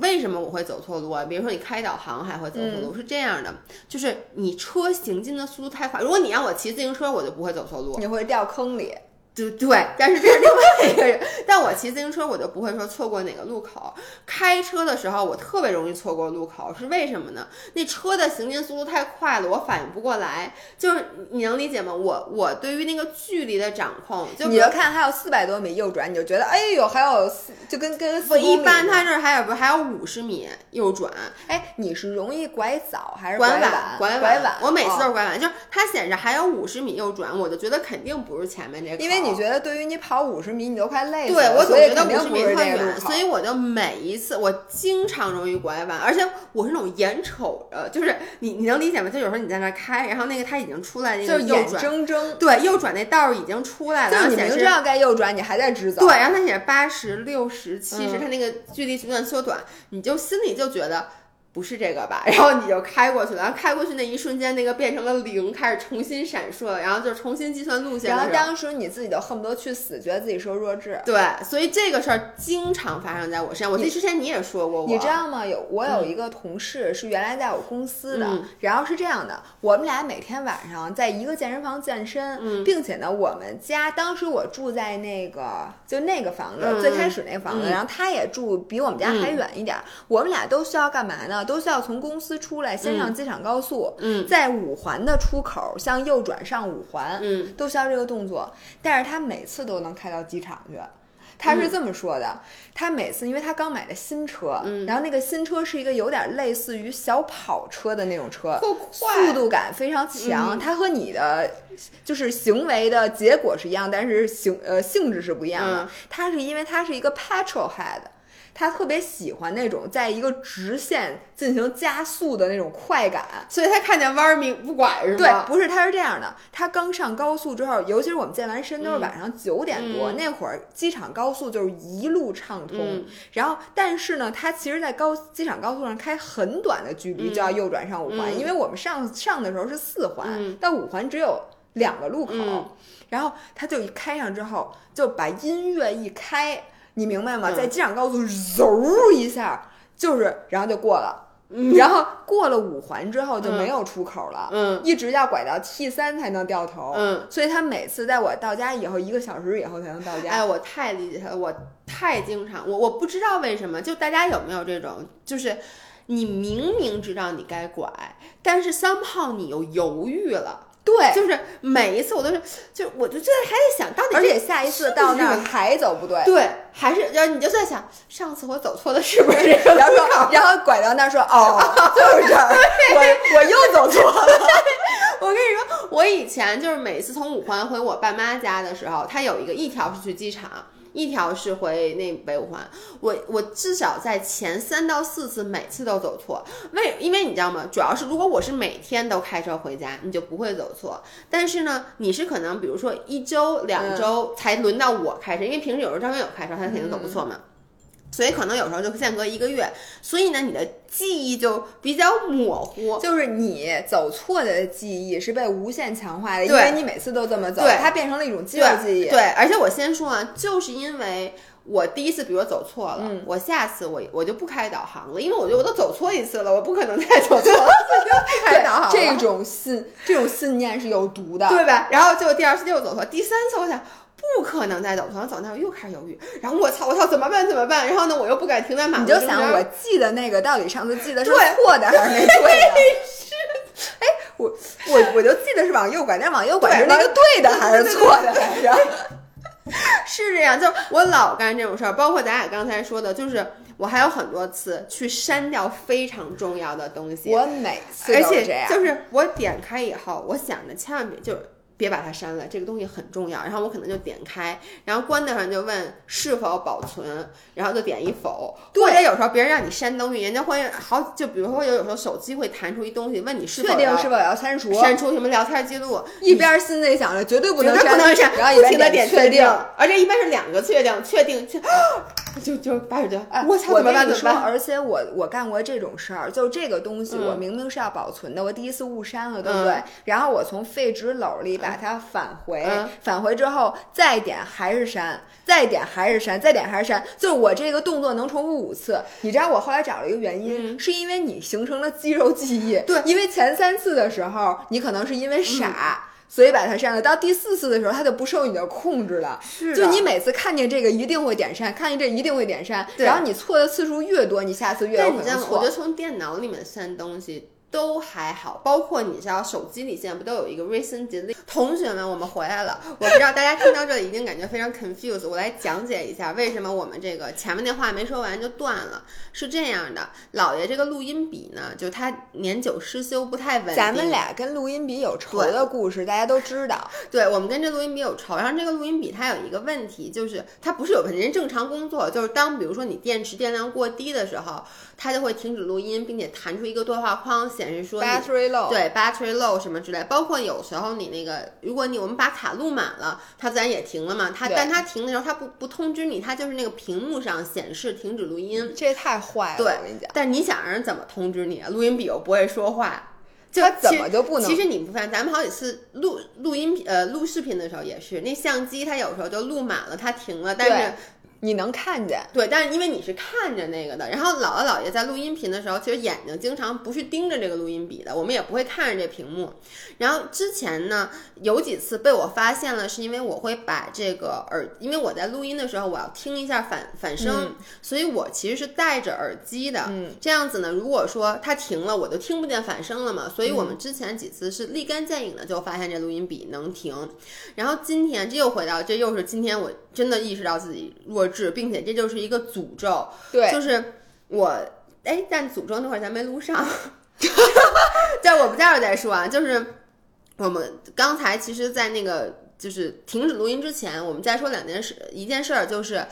Speaker 2: 为什么我会走错路啊？比如说你开导航还会走错路，是这样的，就是你车行进的速度太快。如果你让我骑自行车，我就不会走错路。
Speaker 1: 你会掉坑里。
Speaker 2: 对对，但是这是另外一个人。但我骑自行车，我就不会说错过哪个路口。开车的时候，我特别容易错过路口，是为什么呢？那车的行进速度太快了，我反应不过来。就是你能理解吗？我我对于那个距离的掌控，就
Speaker 1: 你要看还有四百多米右转，你就觉得哎呦，还有四，就跟跟四
Speaker 2: 不一般，他这儿还有不还有五十米右转，
Speaker 1: 哎，你是容易拐早还是
Speaker 2: 拐
Speaker 1: 晚？
Speaker 2: 拐
Speaker 1: 拐晚，
Speaker 2: 我每次都
Speaker 1: 哦
Speaker 2: 是拐晚，就是它显示还有五十米右转，我就觉得肯定不是前面这个口，
Speaker 1: 因为你觉得对于你跑五十米，你都快累死
Speaker 2: 对
Speaker 1: 了，
Speaker 2: 我总觉得五十米特
Speaker 1: 不是这个路
Speaker 2: 远，所以我就每一次我经常容易拐弯，而且我是那种眼瞅着，就是你你能理解吗？就有时候你在那开，然后那个它已经出来那个右转，
Speaker 1: 睁睁，
Speaker 2: 对，右转那道儿已经出来了，
Speaker 1: 就。你明知道该右转，你还在直走。
Speaker 2: 对，然后它写八十六十七十，
Speaker 1: 嗯
Speaker 2: 它那个距离不断缩短，你就心里就觉得不是这个吧？然后你就开过去了，然后开过去那一瞬间，那个变成了零，开始重新闪烁，然后就重新计算路线。
Speaker 1: 然后当时你自己都恨不得去死，觉得自己是个弱智。
Speaker 2: 对，所以这个事儿经常发生在我身上。我记得之前你也说过我，
Speaker 1: 你知道吗？有我有一个同事是原来在我公司的，
Speaker 2: 嗯
Speaker 1: 然后是这样的，我们俩每天晚上在一个健身房健身，
Speaker 2: 嗯
Speaker 1: 并且呢，我们家当时我住在那个就那个房子、
Speaker 2: 嗯
Speaker 1: 最开始那个房子，
Speaker 2: 嗯
Speaker 1: 然后他也住比我们家还远一点儿，我们俩都需要干嘛呢？都需要从公司出来，先上机场高速，
Speaker 2: 嗯
Speaker 1: 在五环的出口向右转上五环，
Speaker 2: 嗯
Speaker 1: 都需要这个动作，但是他每次都能开到机场去。他是这么说的，他每次因为他刚买的新车，
Speaker 2: 嗯
Speaker 1: 然后那个新车是一个有点类似于小跑车的那种车，速度感非常强。
Speaker 2: 嗯
Speaker 1: 它和你的就是行为的结果是一样，但是行呃性质是不一样的。
Speaker 2: 嗯
Speaker 1: 它是因为它是一个 petrol head。他特别喜欢那种在一个直线进行加速的那种快感，
Speaker 2: 所以他看见弯儿命不拐是
Speaker 1: 对，不是，他是这样的，他刚上高速之后，尤其是我们健完身都是晚上九点多，
Speaker 2: 嗯
Speaker 1: 那会儿机场高速就是一路畅通。
Speaker 2: 嗯
Speaker 1: 然后，但是呢，他其实，在高机场高速上开很短的距离就要右转上五环，
Speaker 2: 嗯
Speaker 1: 因为我们上上的时候是四环，
Speaker 2: 嗯
Speaker 1: 到五环只有两个路口。
Speaker 2: 嗯
Speaker 1: 然后他就一开上之后，就把音乐一开，你明白吗？
Speaker 2: 嗯
Speaker 1: 在机场高速嗖一下，就是然后就过了。然后过了五环之后就没有出口了，
Speaker 2: 嗯
Speaker 1: 一直要拐到 T 三才能掉头，
Speaker 2: 嗯，
Speaker 1: 所以他每次在我到家以后一个小时以后才能到家。
Speaker 2: 哎，我太理解他了，我太经常，我我不知道为什么，就大家有没有这种，就是你明明知道你该拐，但是 somehow 你又犹豫了。
Speaker 1: 对，
Speaker 2: 就是每一次我都是，就我就觉得还在想到底这，
Speaker 1: 而且下一次到那儿还走不对，
Speaker 2: 对，还是然后你就在想，上次我走错的是不是这个
Speaker 1: 然后？说，然后拐到那儿说，哦，就是这儿，我我又走错了。
Speaker 2: 我跟你说，我以前就是每次从五环回我爸妈家的时候，他有一个一条是去机场，一条是回那北五环。我我至少在前三到四次每次都走错，为因为你知道吗？主要是如果我是每天都开车回家，你就不会走错。但是呢，你是可能比如说一周两周才轮到我开车，因为平时有时候张学友开车，他肯定走不错嘛。所以可能有时候就间隔一个月，所以呢，你的记忆就比较模糊。
Speaker 1: 就是你走错的记忆是被无限强化的，因为你每次都这么走，
Speaker 2: 对
Speaker 1: 它变成了一种肌肉记忆。
Speaker 2: 对，而且我先说啊，就是因为我第一次，比如说走错了，
Speaker 1: 嗯
Speaker 2: 我下次我我就不开导航了，因为我觉得我都走错一次了，我不可能再走错了，不开导航了
Speaker 1: 这种信这种信念是有毒的。
Speaker 2: 对吧？然后结果第二次又走错，第三次我想。不可能再走错，走那我又开始犹豫，然后我操我操怎么办怎么办？然后呢我又不敢停在马路
Speaker 1: 你就想我记得那个到底上次记得是错的还是没对的？是哎，我我我就记得是往右拐，但往右拐是那个对的还是错的来着？
Speaker 2: 是这样，就我老干这种事儿，包括咱俩刚才说的，就是我还有很多次去删掉非常重要的东西，
Speaker 1: 我每次
Speaker 2: 而且
Speaker 1: 都这样，
Speaker 2: 就是我点开以后，我想着千万别就是别把它删了，这个东西很重要。然后我可能就点开，然后关的上就问是否保存，然后就点一否。
Speaker 1: 对
Speaker 2: 或者有时候别人让你删东西，人家会好就比如说有有时候手机会弹出一东西问你是否要
Speaker 1: 确定是否要删除，
Speaker 2: 删除什么聊天记录，
Speaker 1: 一边心里想着绝对不
Speaker 2: 绝
Speaker 1: 能
Speaker 2: 对不能删，
Speaker 1: 然后
Speaker 2: 不停的点
Speaker 1: 确
Speaker 2: 定，而且一般是两个确定，确定确，就就八十九，
Speaker 1: 哎
Speaker 2: 我操，怎么办？
Speaker 1: 我跟你说，
Speaker 2: 怎么办？
Speaker 1: 而且我我干过这种事儿，就这个东西，
Speaker 2: 嗯
Speaker 1: 我明明是要保存的，我第一次误删了，对不
Speaker 2: 嗯
Speaker 1: 对？然后我从废纸篓里把它返回，
Speaker 2: 嗯
Speaker 1: 返回之后再点还是删，再点还是删，再点还是删，就是我这个动作能重复五次。你知道我后来找了一个原因，是因为你形成了肌肉记忆。
Speaker 2: 嗯对
Speaker 1: 因为前三次的时候，你可能是因为傻。所以把它删了，到第四次的时候，它就不受你的控制了。
Speaker 2: 是
Speaker 1: 就你每次看见这个一定会点删，看见这一定会点删，然后你错的次数越多，你下次越？
Speaker 2: 我觉。得从电脑里面删东西都还好，包括你知道手机里现在不都有一个 recent delete？同学们，我们回来了。我不知道大家听到这里一定感觉非常 confused，我来讲解一下为什么我们这个前面那话没说完就断了。是这样的，老爷这个录音笔呢，就他年久失修，不太稳定。
Speaker 1: 咱们俩跟录音笔有仇的故事，大家都知道。
Speaker 2: 对我们跟这录音笔有仇，然后这个录音笔它有一个问题，就是它不是有人正常工作，就是当比如说你电池电量过低的时候，它就会停止录音，并且弹出一个对话框，显显示说
Speaker 1: battery low，
Speaker 2: 对 battery low 什么之类，包括有时候你那个，如果你我们把卡录满了，它自然也停了嘛。它但它停的时候，它不不通知你，它就是那个屏幕上显示停止录音。
Speaker 1: 这太坏了，
Speaker 2: 对
Speaker 1: 我跟你讲，
Speaker 2: 但你想让人怎么通知你啊？录音笔又不会说话，就
Speaker 1: 它怎
Speaker 2: 其
Speaker 1: 么就不能？
Speaker 2: 其实你不发现，咱们好几次录录音呃录视频的时候也是，那相机它有时候就录满了，它停了，但是
Speaker 1: 对你能看见，
Speaker 2: 对，但是因为你是看着那个的，然后姥姥姥爷在录音频的时候，其实眼睛经常不是盯着这个录音笔的，我们也不会看着这屏幕。然后之前呢，有几次被我发现了，是因为我会把这个耳，因为我在录音的时候我要听一下反反声，所以我其实是戴着耳机的。
Speaker 1: 嗯，
Speaker 2: 这样子呢，如果说它停了，我就听不见反声了嘛。所以我
Speaker 1: 嗯
Speaker 2: 们之前几次是立竿见影的就发现这录音笔能停。然后今天这又回到，这又是今天我真的意识到自己弱智，并且这就是一个诅咒。
Speaker 1: 对，
Speaker 2: 就是我哎，但诅咒那会儿咱没录上，在我不待会儿再说啊。就是我们刚才其实，在那个就是停止录音之前，我们再说两件事，一件事儿就是，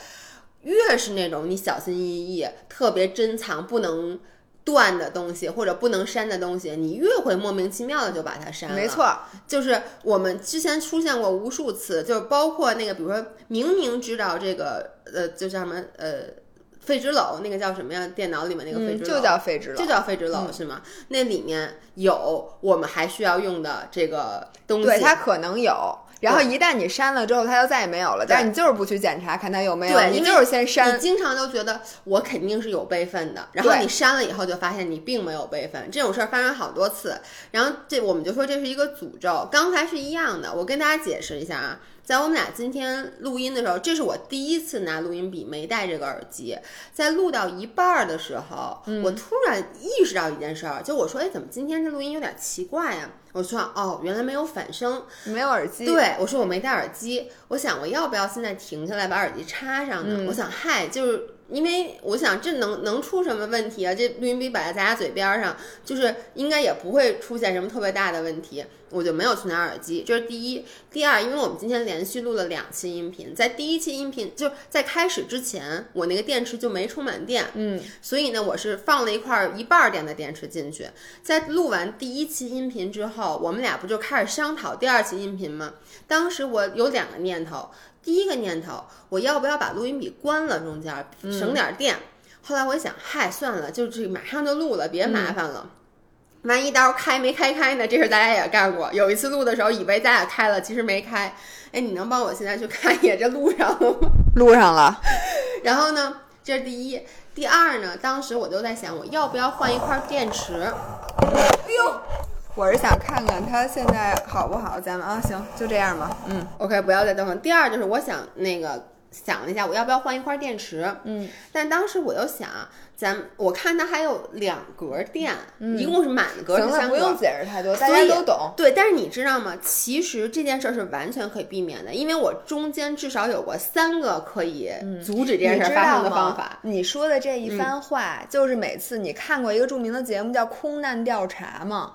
Speaker 2: 越是那种你小心翼翼、特别珍藏不能。断的东西或者不能删的东西，你越会莫名其妙的就把它删了。
Speaker 1: 没错，
Speaker 2: 就是我们之前出现过无数次，就是包括那个，比如说明明知道这个呃，就叫什么呃废纸篓，那个叫什么呀？电脑里面那个废
Speaker 1: 嗯，
Speaker 2: 纸篓、
Speaker 1: 就叫废纸篓，
Speaker 2: 就叫废纸篓、是吗？那里面有我们还需要用的这个东西，
Speaker 1: 对，它可能有。然后一旦你删了之后，它就再也没有了。但是你就是不去检查看它有没有，
Speaker 2: 对
Speaker 1: 你就是先删你。
Speaker 2: 经常都觉得我肯定是有备份的，然后你删了以后就发现你并没有备份，这种事儿发生好多次。然后这我们就说这是一个诅咒。刚才是一样的，我跟大家解释一下啊，在我们俩今天录音的时候，这是我第一次拿录音笔没戴这个耳机，在录到一半儿的时候，
Speaker 1: 嗯
Speaker 2: 我突然意识到一件事儿，就我说，哎，怎么今天这录音有点奇怪呀、我说哦，原来没有反声，
Speaker 1: 没有耳机，
Speaker 2: 对，我说我没戴耳机，我想我要不要现在停下来把耳机插上呢？
Speaker 1: 嗯
Speaker 2: 我想嗨，就是因为我想这能能出什么问题啊？这录音笔摆在咱家嘴边上，就是应该也不会出现什么特别大的问题，我就没有去拿耳机。这是第一，第二，因为我们今天连续录了两期音频，在第一期音频就在开始之前，我那个电池就没充满电，
Speaker 1: 嗯，
Speaker 2: 所以呢，我是放了一块一半儿电的电池进去。在录完第一期音频之后，我们俩不就开始商讨第二期音频吗？当时我有两个念头，第一个念头，我要不要把录音笔关了，中间省点电。后来我想，嗨，算了，就这马上就录了，别麻烦了。万一到时候开没开开呢？这事大家也干过。有一次录的时候，以为咱俩开了，其实没开。哎，你能帮我现在去看一眼这录上了吗？
Speaker 1: 录上了。
Speaker 2: 然后呢，这是第一。第二呢，当时我就在想，我要不要换一块电池？
Speaker 1: 哎呦，我是想看看它现在好不好，咱们啊，行，就这样吧。嗯
Speaker 2: OK，不要再等了。第二就是我想那个想了一下，我要不要换一块电池？
Speaker 1: 嗯，
Speaker 2: 但当时我又想，咱我看它还有两格电，一共是满格
Speaker 1: 行了，
Speaker 2: 是三
Speaker 1: 不用。解释太多，大家都懂。
Speaker 2: 对，但是你知道吗？其实这件事儿是完全可以避免的，因为我中间至少有过三个可以阻止这件事儿发生的方法。
Speaker 1: 你说的这一番话，就是每次你看过一个著名的节目叫《空难调查》吗？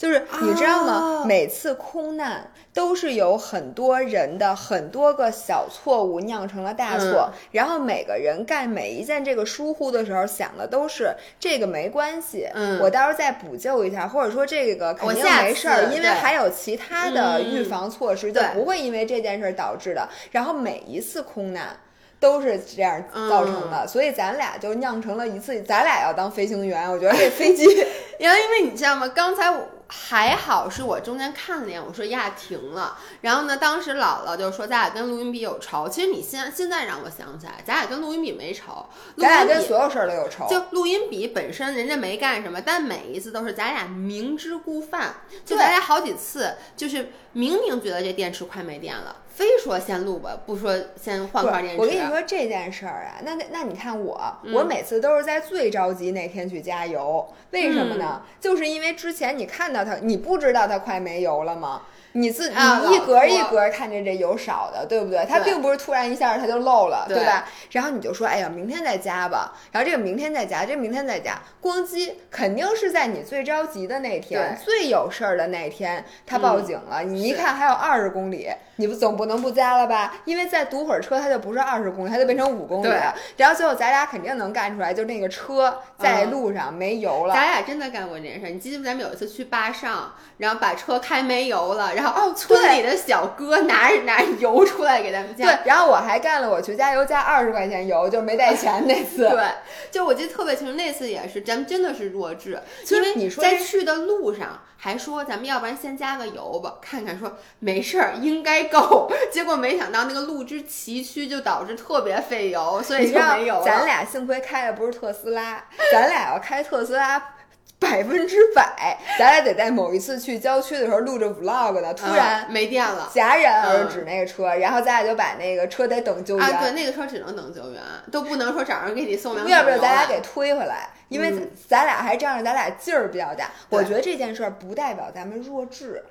Speaker 1: 就是你知道吗？
Speaker 2: 哦
Speaker 1: 每次空难都是有很多人的很多个小错误酿成了大错，
Speaker 2: 嗯
Speaker 1: 然后每个人干每一件这个疏忽的时候想的都是这个没关系，
Speaker 2: 嗯
Speaker 1: 我到时候再补救一下，或者说这个肯定没事儿，因为还有其他的
Speaker 2: 嗯
Speaker 1: 预防措施，就不会因为这件事儿导致的。然后每一次空难。都是这样造成
Speaker 2: 嗯
Speaker 1: 的，所以咱俩就酿成了一次，咱俩要当飞行员，我觉得这飞机
Speaker 2: 然后因为你知道吗？刚才我还好是我中间看了一眼，我说呀停了。然后呢，当时姥姥就说咱俩跟录音笔有仇。其实你现现在让我想起来，咱俩跟录音笔没仇，录
Speaker 1: 咱俩
Speaker 2: 音笔
Speaker 1: 跟所有事儿都有仇。
Speaker 2: 就录音笔本身人家没干什么，但每一次都是咱俩明知故犯。就咱俩好几次，就是明明觉得这电池快没电了，非说先录吧，不说先换块电池。
Speaker 1: 我跟你说这件事儿啊，那那那你看我，
Speaker 2: 嗯
Speaker 1: 我每次都是在最着急那天去加油，为什么呢？
Speaker 2: 嗯
Speaker 1: 就是因为之前你看到它，你不知道它快没油了吗？你自
Speaker 2: 啊
Speaker 1: 你一格一格看着这油少的，对不对？它并不是突然一下它就漏了，
Speaker 2: 对
Speaker 1: 吧？然后你就说，哎呀，明天再加吧。然后这个明天再加，这明天再加，咣叽，肯定是在你最着急的那天，最有事儿的那天，它报警了。你一看还有二十公里，你不总不不能不加了吧？因为再堵会儿车，它就不是二十公里，它就变成五公里了。然后最后咱俩肯定能干出来，就那个车在路上没油了。
Speaker 2: 咱俩真的干过这件事儿。你记不记得咱们有一次去坝上，然后把车开没油了，然后哦，村里的小哥拿着 拿着油出来给咱们加。
Speaker 1: 对，然后我还干了，我去加油加二十块钱油，就没带钱那次。
Speaker 2: 对，就我记得特别清楚，那次也是，咱们真的是弱智，因为在
Speaker 1: 你说这
Speaker 2: 去的路上还说咱们要不然先加个油吧，看看说没事儿应该够，结果没想到那个路之崎岖就导致特别费油，所以没油了。
Speaker 1: 咱俩幸亏开的不是特斯拉，咱俩要开特斯拉。百分之百，咱俩得在某一次去郊区的时候录着 vlog 呢，突然
Speaker 2: 嗯没电了。
Speaker 1: 戛然而止那个车，然后咱俩就把那个车得等救援，
Speaker 2: 啊，对，那个车只能等救援，都不能说找人给你送两
Speaker 1: 要不然咱俩给推回来，因为咱俩还仗着咱俩劲儿比较大。
Speaker 2: 对。
Speaker 1: 我觉得这件事儿不代表咱们弱智，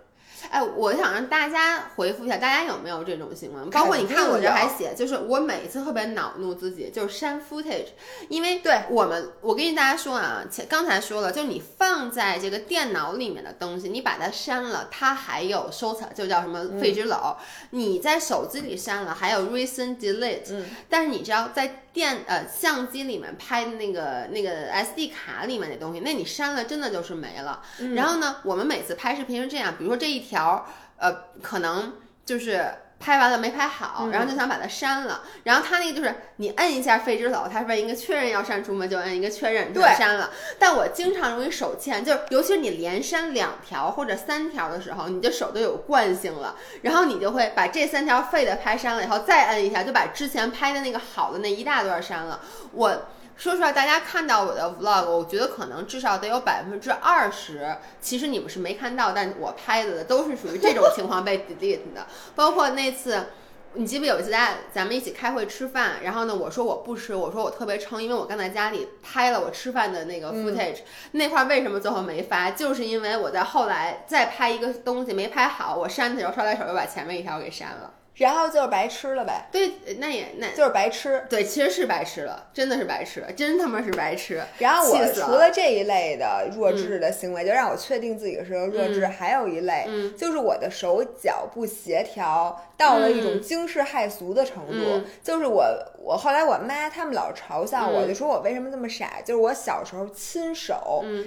Speaker 2: 哎，我想让大家回复一下，大家有没有这种情况？包括你看我这还写，就是我每次特别恼怒自己，就是删 footage，因为
Speaker 1: 对
Speaker 2: 我们，我跟大家说啊，前刚才说了，就是你放在这个电脑里面的东西，你把它删了，它还有收藏，就叫什么废纸篓；你在手机里删了，还有 recent delete。
Speaker 1: 嗯，
Speaker 2: 但是你知道，在电呃相机里面拍的那个那个 SD 卡里面的东西，那你删了真的就是没了。
Speaker 1: 嗯
Speaker 2: 然后呢，我们每次拍视频是这样，比如说这一条，呃，可能就是。拍完了没拍好，
Speaker 1: 嗯
Speaker 2: 然后就想把它删了。然后他那个就是你摁一下废纸篓，它问一个确认要删除吗？就摁一个确认就删了。但我经常容易手欠，就是尤其是你连删两条或者三条的时候，你的手都有惯性了，然后你就会把这三条废的拍删了以后，再摁一下就把之前拍的那个好的那一大段删了。我。说实话，大家看到我的 vlog，我觉得可能至少得有百分之二十，其实你们是没看到，但我拍的都是属于这种情况被 delete 的。包括那次，你记不记得有一次咱们一起开会吃饭，然后呢，我说我不吃，我说我特别撑，因为我刚在家里拍了我吃饭的那个 footage，、那块儿为什么最后没发，就是因为我在后来再拍一个东西没拍好，我删的时候捎带手又把前面一条给删了。
Speaker 1: 然后就是白吃了呗，
Speaker 2: 对，那也那
Speaker 1: 就是白吃。
Speaker 2: 对，其实是白吃了，真的是白吃，真他妈是白吃。
Speaker 1: 然后我除了这一类的弱智的行为，就让我确定自己是个弱智，还有一类、
Speaker 2: 嗯
Speaker 1: 就是我的手脚不协调到了一种
Speaker 2: 嗯
Speaker 1: 惊世骇俗的程度。
Speaker 2: 嗯
Speaker 1: 就是我，我后来我妈他们老嘲笑我，
Speaker 2: 嗯
Speaker 1: 就说我为什么这么傻。就是我小时候亲手
Speaker 2: 嗯，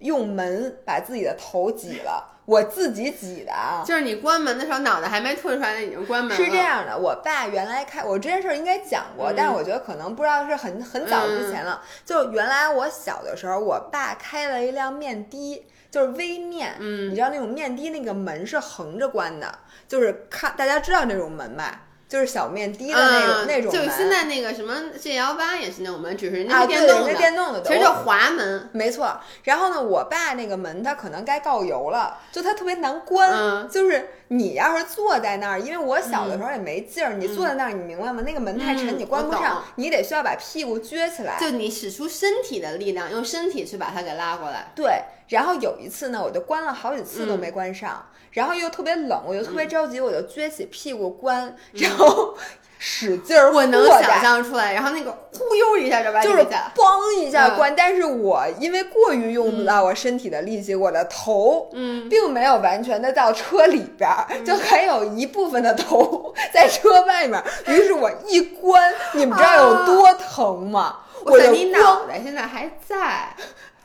Speaker 1: 用门把自己的头挤了，我自己挤的啊。
Speaker 2: 就是你关门的时候，脑袋还没退出来，已经关门了。
Speaker 1: 是这，样的，我爸原来开我这件事儿应该讲过，
Speaker 2: 嗯
Speaker 1: 但是我觉得可能不知道是很很早之前了。就原来我小的时候，我爸开了一辆面的，就是微面，
Speaker 2: 嗯
Speaker 1: 你知道那种面的那个门是横着关的，就是看大家知道那种门吧，就是小面的的那种、
Speaker 2: 嗯，
Speaker 1: 那种门。
Speaker 2: 就现在那个什么 G 幺八也是那种门，只是人家
Speaker 1: 啊，
Speaker 2: 是，电动的，
Speaker 1: 电动的
Speaker 2: 其实叫滑门。
Speaker 1: 没错，然后呢，我爸那个门它可能该告油了，就它特别难关。
Speaker 2: 嗯
Speaker 1: 就是你要是坐在那儿，因为我小的时候也没劲儿，你坐在那儿，你明白吗？那个门太沉，
Speaker 2: 嗯
Speaker 1: 你关不上，你得需要把屁股撅起来。
Speaker 2: 就你使出身体的力量，用身体去把它给拉过来。
Speaker 1: 对，然后有一次呢，我就关了好几次
Speaker 2: 嗯
Speaker 1: 都没关上，然后又特别冷，我就特别着急，我就撅起屁股关，然后使劲儿
Speaker 2: 嗯我能想象出来，然后那个忽悠一下就把
Speaker 1: 就是嘣一下
Speaker 2: 嗯。
Speaker 1: 关，但是我因为过于用不到我身体的力气，我的头
Speaker 2: 嗯，
Speaker 1: 并没有完全的到车里边儿，就还有一部分的头 在车外面。于是我一关，你们知道有多疼吗？我就
Speaker 2: 操，你脑袋现在还在，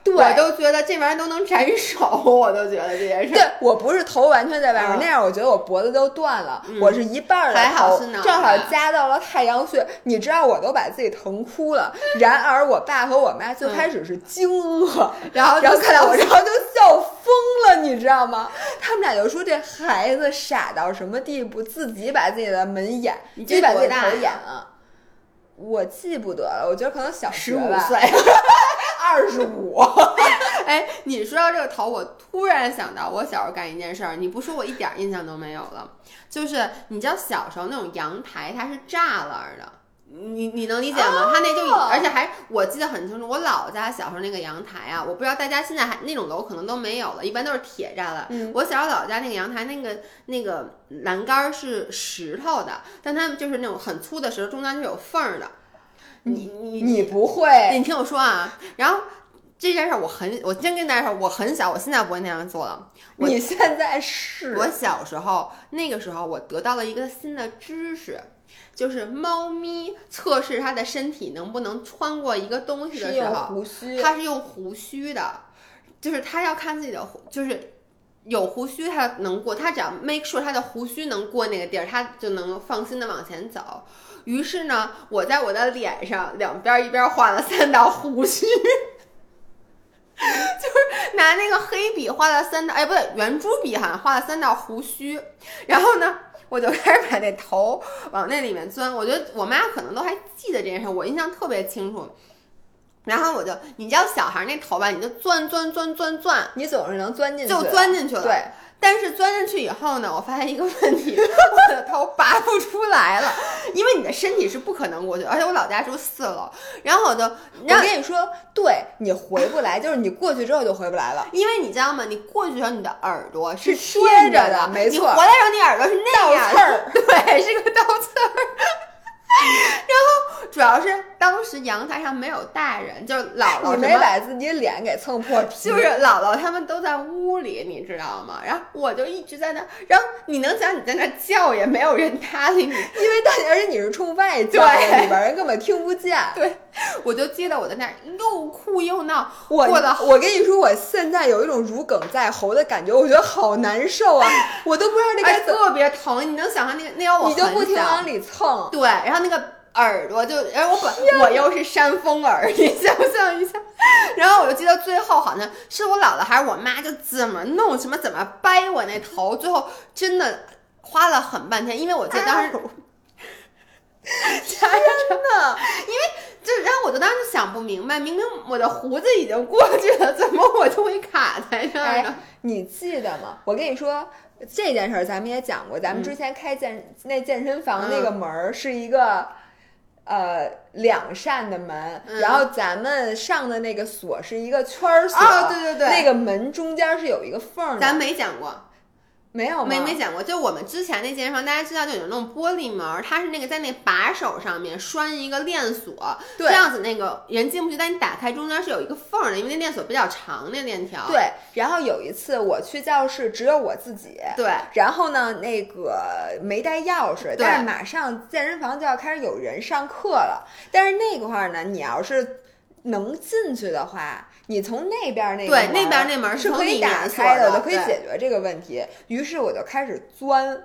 Speaker 1: 对
Speaker 2: 我都觉得这玩意儿都能斩首，我都觉得这件事。
Speaker 1: 对我不是头完全在外面，
Speaker 2: 嗯
Speaker 1: 那样我觉得我脖子都断了。我是一半儿的
Speaker 2: 还好
Speaker 1: 头正好夹到了太阳穴，你知道我都把自己疼哭了。然而我爸和我妈最开始是惊愕，
Speaker 2: 然后
Speaker 1: 然后看到我，
Speaker 2: 笑
Speaker 1: 然后就笑疯了，你知道吗？他们俩就说这孩子傻到什么地步，自己把自己的门掩，
Speaker 2: 你
Speaker 1: 自己把自己头
Speaker 2: 这多大呀
Speaker 1: 掩了。我记不得了，我觉得可能小
Speaker 2: 十五岁。
Speaker 1: 二十五。
Speaker 2: 哎，你说到这个头，我突然想到我小时候干一件事儿，你不说我一点儿印象都没有了。就是你知道小时候那种阳台它是栅栏儿的，你你能理解吗？它那就
Speaker 1: 哦
Speaker 2: 而且还我记得很清楚，我姥姥家小时候那个阳台啊，我不知道大家现在还那种楼可能都没有了，一般都是铁栅栏。
Speaker 1: 嗯
Speaker 2: 我小时候姥姥家那个阳台那个那个栏杆儿是石头的，但它就是那种很粗的石头，中间是有缝儿的。你你
Speaker 1: 你不会，
Speaker 2: 你听我说啊，然后这件事儿我很，我先跟大家说，我很小，我现在不会那样做了。我
Speaker 1: 你现在是
Speaker 2: 我小时候那个时候，我得到了一个新的知识，就是猫咪测试它的身体能不能穿过一个东西的时候，
Speaker 1: 胡须，
Speaker 2: 它是用胡须的，就是它要看自己的，就是有胡须它能过，它只要 make sure 它的胡须能过那个地儿，它就能放心的往前走。于是呢，我在我的脸上两边一边画了三道胡须。就是拿那个黑笔画了三道，哎，不对，圆珠笔好像画了三道胡须，然后呢，我就开始把那头往那里面钻。我觉得我妈可能都还记得这件事，我印象特别清楚。然后我就，你知道小孩那头吧，你就钻钻钻钻钻，
Speaker 1: 你总是能钻进去，
Speaker 2: 就钻进去了。
Speaker 1: 对，
Speaker 2: 但是钻进去以后呢，我发现一个问题，我的头拔不出来了，因为你的身体是不可能过去，而且我老家住四楼，然后我就，
Speaker 1: 我跟你说，对你回不来，就是你过去之后就回不来了。
Speaker 2: 因为你知道吗？你过去的时候，你的耳朵是
Speaker 1: 贴着
Speaker 2: 的，
Speaker 1: 的没错
Speaker 2: 你回来的时候，你耳朵是那样
Speaker 1: 倒刺儿，
Speaker 2: 对，是个倒刺儿。然后主要是当时阳台上没有大人，就是姥姥
Speaker 1: 你没把自己脸给蹭破皮，
Speaker 2: 就是姥姥他们都在屋里，你知道吗？然后我就一直在那，然后你能想你在那叫也没有人搭理你，
Speaker 1: 因为大而且你是冲外叫里边人根本听不见。
Speaker 2: 对，我就记得我在那儿又哭又闹，
Speaker 1: 我
Speaker 2: 过得
Speaker 1: 我跟你说，我现在有一种如鲠在喉的感觉，我觉得好难受啊！我都不知道这
Speaker 2: 哎
Speaker 1: 该
Speaker 2: 特别疼，你能想象那个那时候我
Speaker 1: 你就不停往里蹭。
Speaker 2: 对，然后那个耳朵就，然后我本我又是扇风耳，你想象一下，然后我就记得最后好像是我姥姥还是我妈，就怎么弄什么怎么掰我那头，最后真的花了很半天，因为我记得当时。真的！因为就然后我就当时想不明白，明明我的胡子已经过去了，怎么我就会卡在这儿呢？
Speaker 1: 哎，你记得吗？我跟你说这件事儿，咱们也讲过。咱们之前开健、那健身房那个门儿是一个。呃，两扇的门，
Speaker 2: 嗯。
Speaker 1: 然后咱们上的那个锁是一个圈儿锁，
Speaker 2: 哦对对对。
Speaker 1: 那个门中间是有一个缝儿的，
Speaker 2: 咱没讲过，
Speaker 1: 没有？
Speaker 2: 没没讲过，就我们之前那健身房，大家知道就有那种玻璃门儿，它是那个在那把手上面拴一个链锁，
Speaker 1: 对
Speaker 2: 这样子那个人进不去，但你打开中间是有一个缝儿的，因为那链锁比较长，那链条。
Speaker 1: 对，然后有一次我去教室，只有我自己，
Speaker 2: 对
Speaker 1: 然后呢，那个没带钥匙，
Speaker 2: 对
Speaker 1: 但是马上健身房就要开始有人上课了。但是那块儿呢，你要是能进去的话，你从那边那个
Speaker 2: 对
Speaker 1: 门
Speaker 2: 那边那门
Speaker 1: 是可以打开
Speaker 2: 的
Speaker 1: 我，就可以解决这个问题。于是我就开始钻，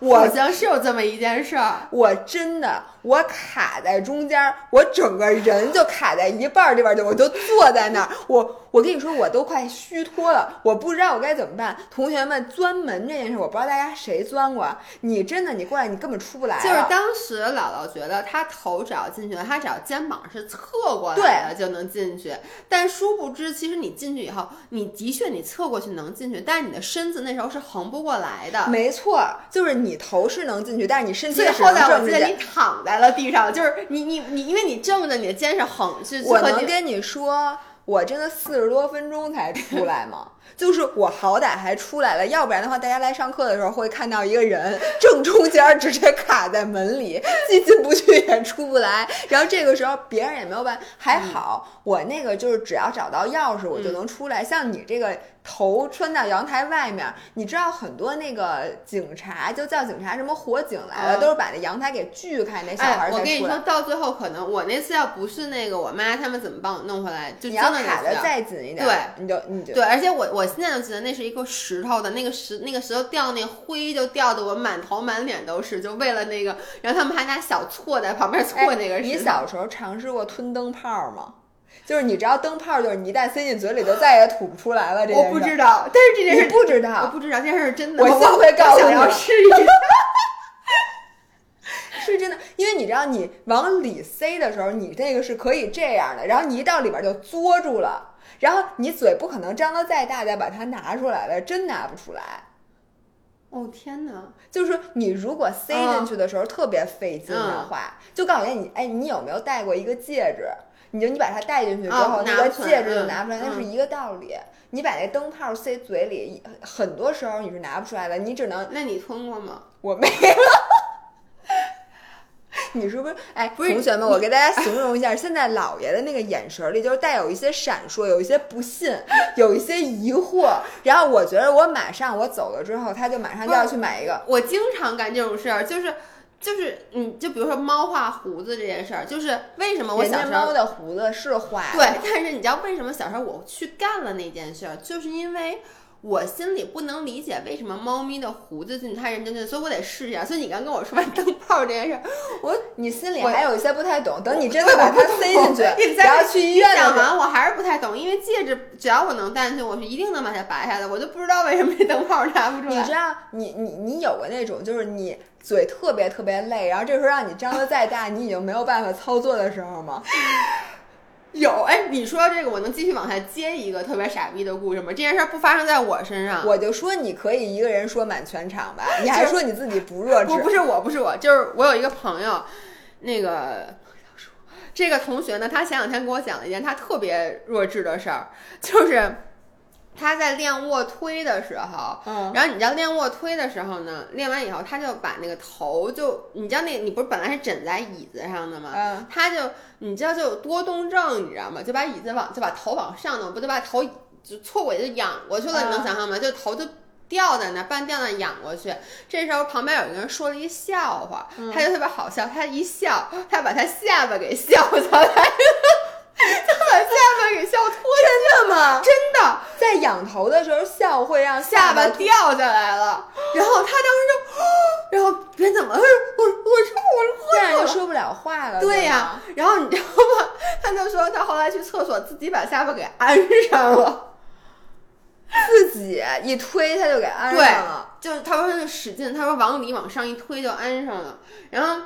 Speaker 2: 好
Speaker 1: 我
Speaker 2: 像是有这么一件事儿。
Speaker 1: 我真的我卡在中间儿，我整个人就卡在一半儿地方就我就坐在那儿，我我跟你说我都快虚脱了，我不知道我该怎么办。同学们钻门这件事，我不知道大家谁钻过，你真的你过来你根本出不来。
Speaker 2: 就是当时姥姥觉得她头只要进去了，她只要肩膀是侧过来的就能进去，但殊不知，其实你进去以后，你的确你侧过去能进去，但是你的身子那时候是横不过来的。
Speaker 1: 没错，就是你头是能进去，但是你身体
Speaker 2: 所以
Speaker 1: 是
Speaker 2: 后来我记得你躺在了地上，就是你你你，因为你正着，你的肩是横，是
Speaker 1: 我能跟你说，我真的四十多分钟才出来吗？就是我好歹还出来了，要不然的话，大家来上课的时候会看到一个人正中间直接卡在门里，既进不去也出不来。然后这个时候别人也没有办法，还好我那个就是只要找到钥匙我就能出来。像你这个头穿到阳台外面，你知道很多那个警察就叫警察，什么火警来了，
Speaker 2: 嗯
Speaker 1: 都是把那阳台给锯开，那小孩
Speaker 2: 哎，
Speaker 1: 儿才出来。
Speaker 2: 我跟你说，到最后可能我那次要不是那个我妈他们怎么帮我弄回来，就真
Speaker 1: 你要
Speaker 2: 的
Speaker 1: 卡的
Speaker 2: 的
Speaker 1: 再紧一点，
Speaker 2: 对，
Speaker 1: 你就你就
Speaker 2: 对，而且我我现在就记得那是一个石头的，那个石那个石头掉那灰就掉的我满头满脸都是，就为了那个，然后他们还拿小锉在旁边锉那个
Speaker 1: 哎。
Speaker 2: 石头。
Speaker 1: 你小时候尝试过吞灯泡吗？就是你知道灯泡，就是你一旦塞进嘴里就再也吐不出来了。这件
Speaker 2: 我不知道，但是这件事我
Speaker 1: 不知道，我
Speaker 2: 不知道这件事是真的。
Speaker 1: 我
Speaker 2: 我
Speaker 1: 下回告诉
Speaker 2: 想要试一试。
Speaker 1: 是真的，因为你知道你往里塞的时候，你这个是可以这样的，然后你一到里边就嘬住了，然后你嘴不可能张得再大再把它拿出来了，真拿不出来。
Speaker 2: 哦天哪！
Speaker 1: 就是说，你如果塞
Speaker 2: 嗯
Speaker 1: 进去的时候特别费劲的话，就告诉你，哎，你有没有戴过一个戒指？你就你把它戴进去之后，
Speaker 2: 哦
Speaker 1: 那个戒指就
Speaker 2: 嗯
Speaker 1: 拿不出来，那是
Speaker 2: 嗯
Speaker 1: 一个道理。你把那灯泡塞嘴里，很多时候你是拿不出来的，你只能
Speaker 2: 那你吞过吗？
Speaker 1: 我没有，你是不是？哎，
Speaker 2: 不是
Speaker 1: 同学们，我给大家形容一下，现在姥爷的那个眼神里，就是带有一些闪烁，有一些不信，有一些疑惑。然后我觉得我马上我走了之后，他就马上就要去买一个。
Speaker 2: 我经常干这种事儿，就是就是，嗯，就比如说猫画胡子这件事儿，就是为什么我小时候
Speaker 1: 猫的胡子是画，
Speaker 2: 对，但是你知道为什么小时候我去干了那件事儿，就是因为。我心里不能理解为什么猫咪的胡子就你太认真了，所以我得试一下。所以你刚跟我说完灯泡这件事儿，我
Speaker 1: 你心里
Speaker 2: 我
Speaker 1: 还有一些不太懂。等你真的把它塞进去，
Speaker 2: 你
Speaker 1: 然后去医院
Speaker 2: 讲完我还是不太懂，因为戒指只要我能戴进去，我是一定能把它拔下来。我就不知道为什么这灯泡拿不出来。
Speaker 1: 你知道，你你你有过那种，就是你嘴特别特别累，然后这时候让你张的再大，你已经没有办法操作的时候吗？
Speaker 2: 有哎，你说这个，我能继续往下接一个特别傻逼的故事吗？这件事儿不发生在我身上，
Speaker 1: 我就说你可以一个人说满全场吧，你还说你自己不弱智
Speaker 2: 不，不是我，不是我，就是我有一个朋友，那个这个同学呢，他前两天跟我讲了一件他特别弱智的事儿，就是他在练卧推的时候，
Speaker 1: 嗯
Speaker 2: 然后你知道练卧推的时候呢，练完以后他就把那个头就，你知道那，你不是本来是枕在椅子上的吗？
Speaker 1: 嗯，
Speaker 2: 他就你知道就有多动症，你知道吗？就把椅子往就把头往上弄，不就把头就错过去就仰过去了，你能
Speaker 1: 嗯
Speaker 2: 想象吗？就头就掉在那，半掉在那仰过去。这时候旁边有一个人说了一笑话，
Speaker 1: 嗯
Speaker 2: 他就特别好笑，他一笑，他把他下巴给笑下来了，下巴给笑脱
Speaker 1: 真的吗？
Speaker 2: 真的
Speaker 1: 在仰头的时候笑会让
Speaker 2: 下巴
Speaker 1: 巴
Speaker 2: 掉下来了。然后他当时就，然后别人怎么了？我我说我
Speaker 1: 这样就。说不了话了。
Speaker 2: 对呀、
Speaker 1: 吗
Speaker 2: 然后你知道吗？他就说他后来去厕所自己把下巴给安上了。
Speaker 1: 自己一推他就给安上了。
Speaker 2: 就是他说他就使劲，他说往里往上一推就安上了。然后，哎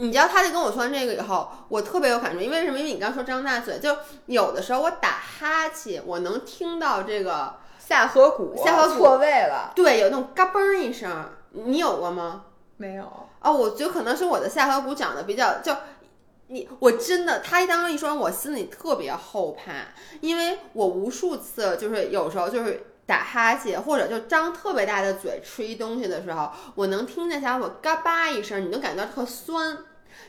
Speaker 2: 你知道他就跟我说完这个以后，我特别有感触，因为什么？因为你刚说张大嘴，就有的时候我打哈欠，我能听到这个，
Speaker 1: 下颌骨
Speaker 2: 下颌骨
Speaker 1: 错位了，
Speaker 2: 对，有那种嘎嘣儿一声，你有过吗？
Speaker 1: 没有。
Speaker 2: 哦，我觉得可能是我的下颌骨长得比较就。你我真的，他当时一说，我心里特别后怕，因为我无数次就是有时候就是打哈欠，或者就张特别大的嘴吃一东西的时候，我能听见下颌骨嘎巴一声，你能感觉到特酸，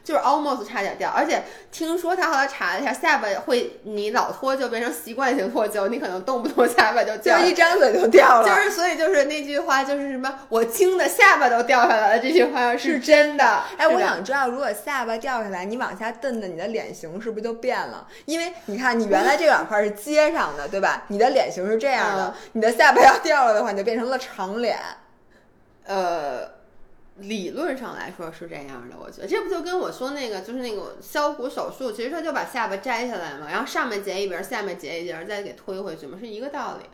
Speaker 2: 就是 almost 差点掉。而且听说他后来查了一下，下巴会你老脱臼变成习惯性脱臼，你可能动不动下巴就
Speaker 1: 就
Speaker 2: 掉就。
Speaker 1: 一张嘴就掉了，
Speaker 2: 就是，所以就是那句话，就是什么我惊的下巴都掉下来了，这句话是真的。
Speaker 1: 哎，我想知道，如果下巴掉下来，你往下蹬的，你的脸型是不是就变了？因为你看，你原来这两块是接上的，对吧？你的脸型是这样的，你的下巴要掉了的话，你就变成了长脸。
Speaker 2: 呃，理论上来说是这样的，我觉得这不就跟我说那个就是那个削骨手术，其实他就把下巴摘下来嘛，然后上面截一边，下面截一截，再给推回去嘛，是一个道理。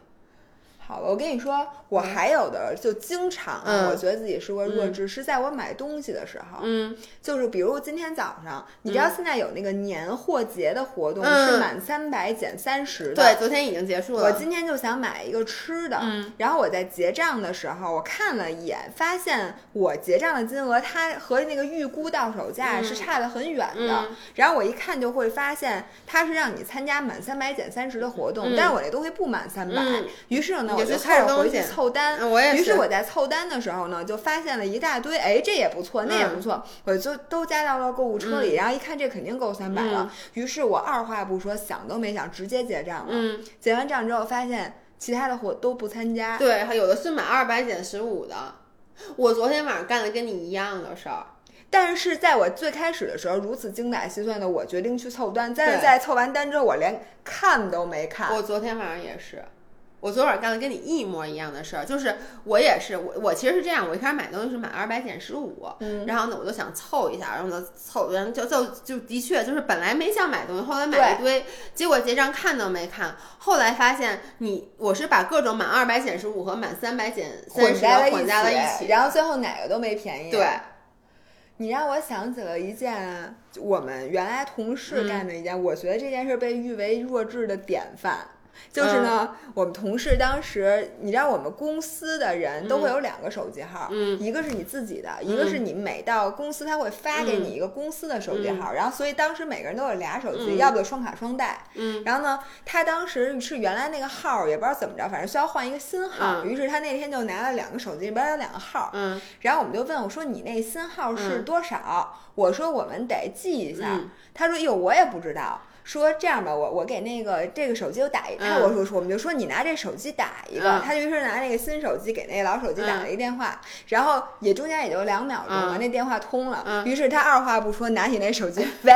Speaker 1: 好了，我跟你说，我还有的就经常啊，
Speaker 2: 嗯。
Speaker 1: 我觉得自己是个弱智，是在我买东西的时候，
Speaker 2: 嗯，
Speaker 1: 就是比如今天早上，你知道现在有那个年货节的活动，
Speaker 2: 嗯
Speaker 1: 是满三百减三十的。
Speaker 2: 对，昨天已经结束了。
Speaker 1: 我今天就想买一个吃的，
Speaker 2: 嗯。
Speaker 1: 然后我在结账的时候，我看了一眼，发现我结账的金额它和那个预估到手价
Speaker 2: 嗯。
Speaker 1: 是差的很远的。
Speaker 2: 嗯。
Speaker 1: 然后我一看就会发现，它是让你参加满三百减三十的活动，
Speaker 2: 嗯。
Speaker 1: 但是我那东西不满三百、
Speaker 2: 嗯。
Speaker 1: 于是呢，我就开始回去凑单。
Speaker 2: 嗯我也是
Speaker 1: 于是我在凑单的时候呢，就发现了一大堆，哎，这也不错，那也不错，我就都加到了购物车里。然后一看，这肯定够三百了。于是我二话不说，想都没想，直接结账了。
Speaker 2: 嗯，
Speaker 1: 结完账之后，发现其他的货都不参加。
Speaker 2: 对，还有的是满二百减十五的。我昨天晚上干的跟你一样的事儿。
Speaker 1: 但是在我最开始的时候，如此精打细算的我决定去凑单，但是在凑完单之后，我连看都没看。
Speaker 2: 我昨天晚上也是，我昨晚干了跟你一模一样的事儿，就是我也是，我我其实是这样，我一开始买东西是买二百减十五，
Speaker 1: 嗯。
Speaker 2: 然后呢我就想凑一下，然后呢凑，然后就就就的确就是本来没想买东西，后来买了一堆，结果结账看都没看，后来发现你我是把各种满二百减十五和满三百减三十
Speaker 1: 混在了
Speaker 2: 一起，
Speaker 1: 然后最后哪个都没便宜。
Speaker 2: 对，
Speaker 1: 你让我想起了一件我们原来同事
Speaker 2: 嗯。
Speaker 1: 干的一件，我觉得这件事被誉为弱智的典范。就是呢，我们同事当时，你知道我们公司的人都会有两个手机号，
Speaker 2: 嗯
Speaker 1: 一个是你自己的，一个是你每到公司他会发给你一个公司的手机号，然后所以当时每个人都有俩手机，
Speaker 2: 嗯。
Speaker 1: 要不就双卡双待。
Speaker 2: 嗯，
Speaker 1: 然后呢，他当时是原来那个号也不知道怎么着，反正需要换一个新号，
Speaker 2: 嗯。
Speaker 1: 于是他那天就拿了两个手机，里边有两个号，
Speaker 2: 嗯。
Speaker 1: 然后我们就问我说你那新号是
Speaker 2: 嗯。
Speaker 1: 多少？我说我们得记一下。
Speaker 2: 嗯。
Speaker 1: 他说哟我也不知道。说这样吧，我我给那个这个手机我打一，他
Speaker 2: 嗯
Speaker 1: 我说说我们就说你拿这手机打一个，
Speaker 2: 嗯
Speaker 1: 他就于是拿那个新手机给那个老手机打了一个电话，然后也中间也就两秒钟了，
Speaker 2: 嗯
Speaker 1: 那电话通了，
Speaker 2: 嗯
Speaker 1: 于是他二话不说拿起那手机，喂，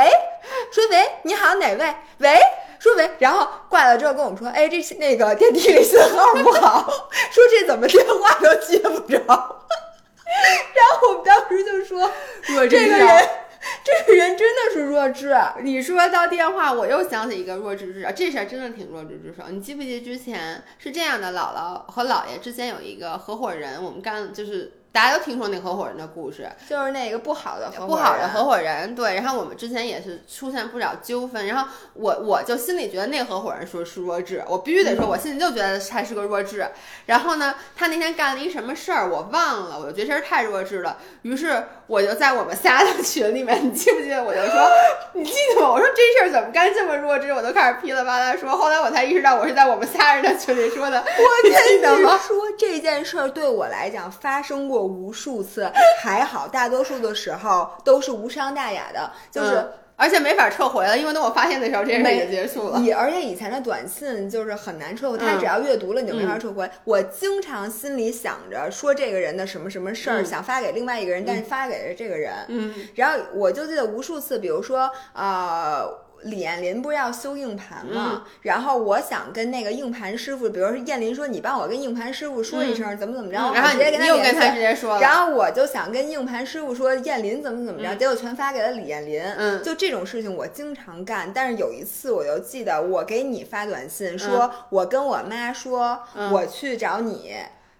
Speaker 1: 说喂，你好哪位？喂。说喂，然后挂了之后跟我们说，哎，这那个电梯里信号不好，说这怎么电话都接不着。然后我们当时就说，
Speaker 2: 我
Speaker 1: 这个人，这个人真的是弱智。
Speaker 2: 你说到电话，我又想起一个弱智之手，这事儿真的挺弱智之手。你记不记得之前是这样的，姥姥和姥爷之间有一个合伙人，我们干就是大家都听说那合伙人的故事，
Speaker 1: 就是那个不好的合伙人
Speaker 2: 不好的合伙人，对。然后我们之前也是出现不少纠纷，然后我我就心里觉得那合伙人说是弱智，我必须得说，我心里就觉得他是个弱智。然后呢，他那天干了一什么事儿，我忘了，我就觉得这人太弱智了。于是我就在我们仨的群里面，你记不记得？我就说，你记得吗？我说这事儿怎么干这么弱智？我都开始噼里啪啦说。后来我才意识到，我是在我们仨人的群里说的。
Speaker 1: 我
Speaker 2: 你记得吗？
Speaker 1: 说这件事儿对我来讲发生过无数次，还好大多数的时候都是无伤大雅的，就是
Speaker 2: 嗯而且没法撤回了，因为等我发现的时候，这件事儿已经结束了。
Speaker 1: 以而且以前的短信就是很难撤回，他
Speaker 2: 嗯
Speaker 1: 只要阅读了你就没法撤回。我经常心里想着说这个人的什么什么事儿，
Speaker 2: 嗯
Speaker 1: 想发给另外一个人，但是发给了这个人。
Speaker 2: 嗯
Speaker 1: 然后我就记得无数次，比如说呃。李彦林不是要修硬盘
Speaker 2: 嗯。
Speaker 1: 吗？然后我想跟那个硬盘师傅，比如说燕林说，你帮我跟硬盘师傅说一声，怎么怎么着，我
Speaker 2: 嗯然后
Speaker 1: 直接跟
Speaker 2: 你又跟他直接说了，
Speaker 1: 然后我就想跟硬盘师傅说燕林怎么怎么着，结果全发给了李彦霖。
Speaker 2: 嗯。
Speaker 1: 就这种事情我经常干，但是有一次我就记得我给你发短信说，我跟我妈说、
Speaker 2: 嗯。
Speaker 1: 我去找你。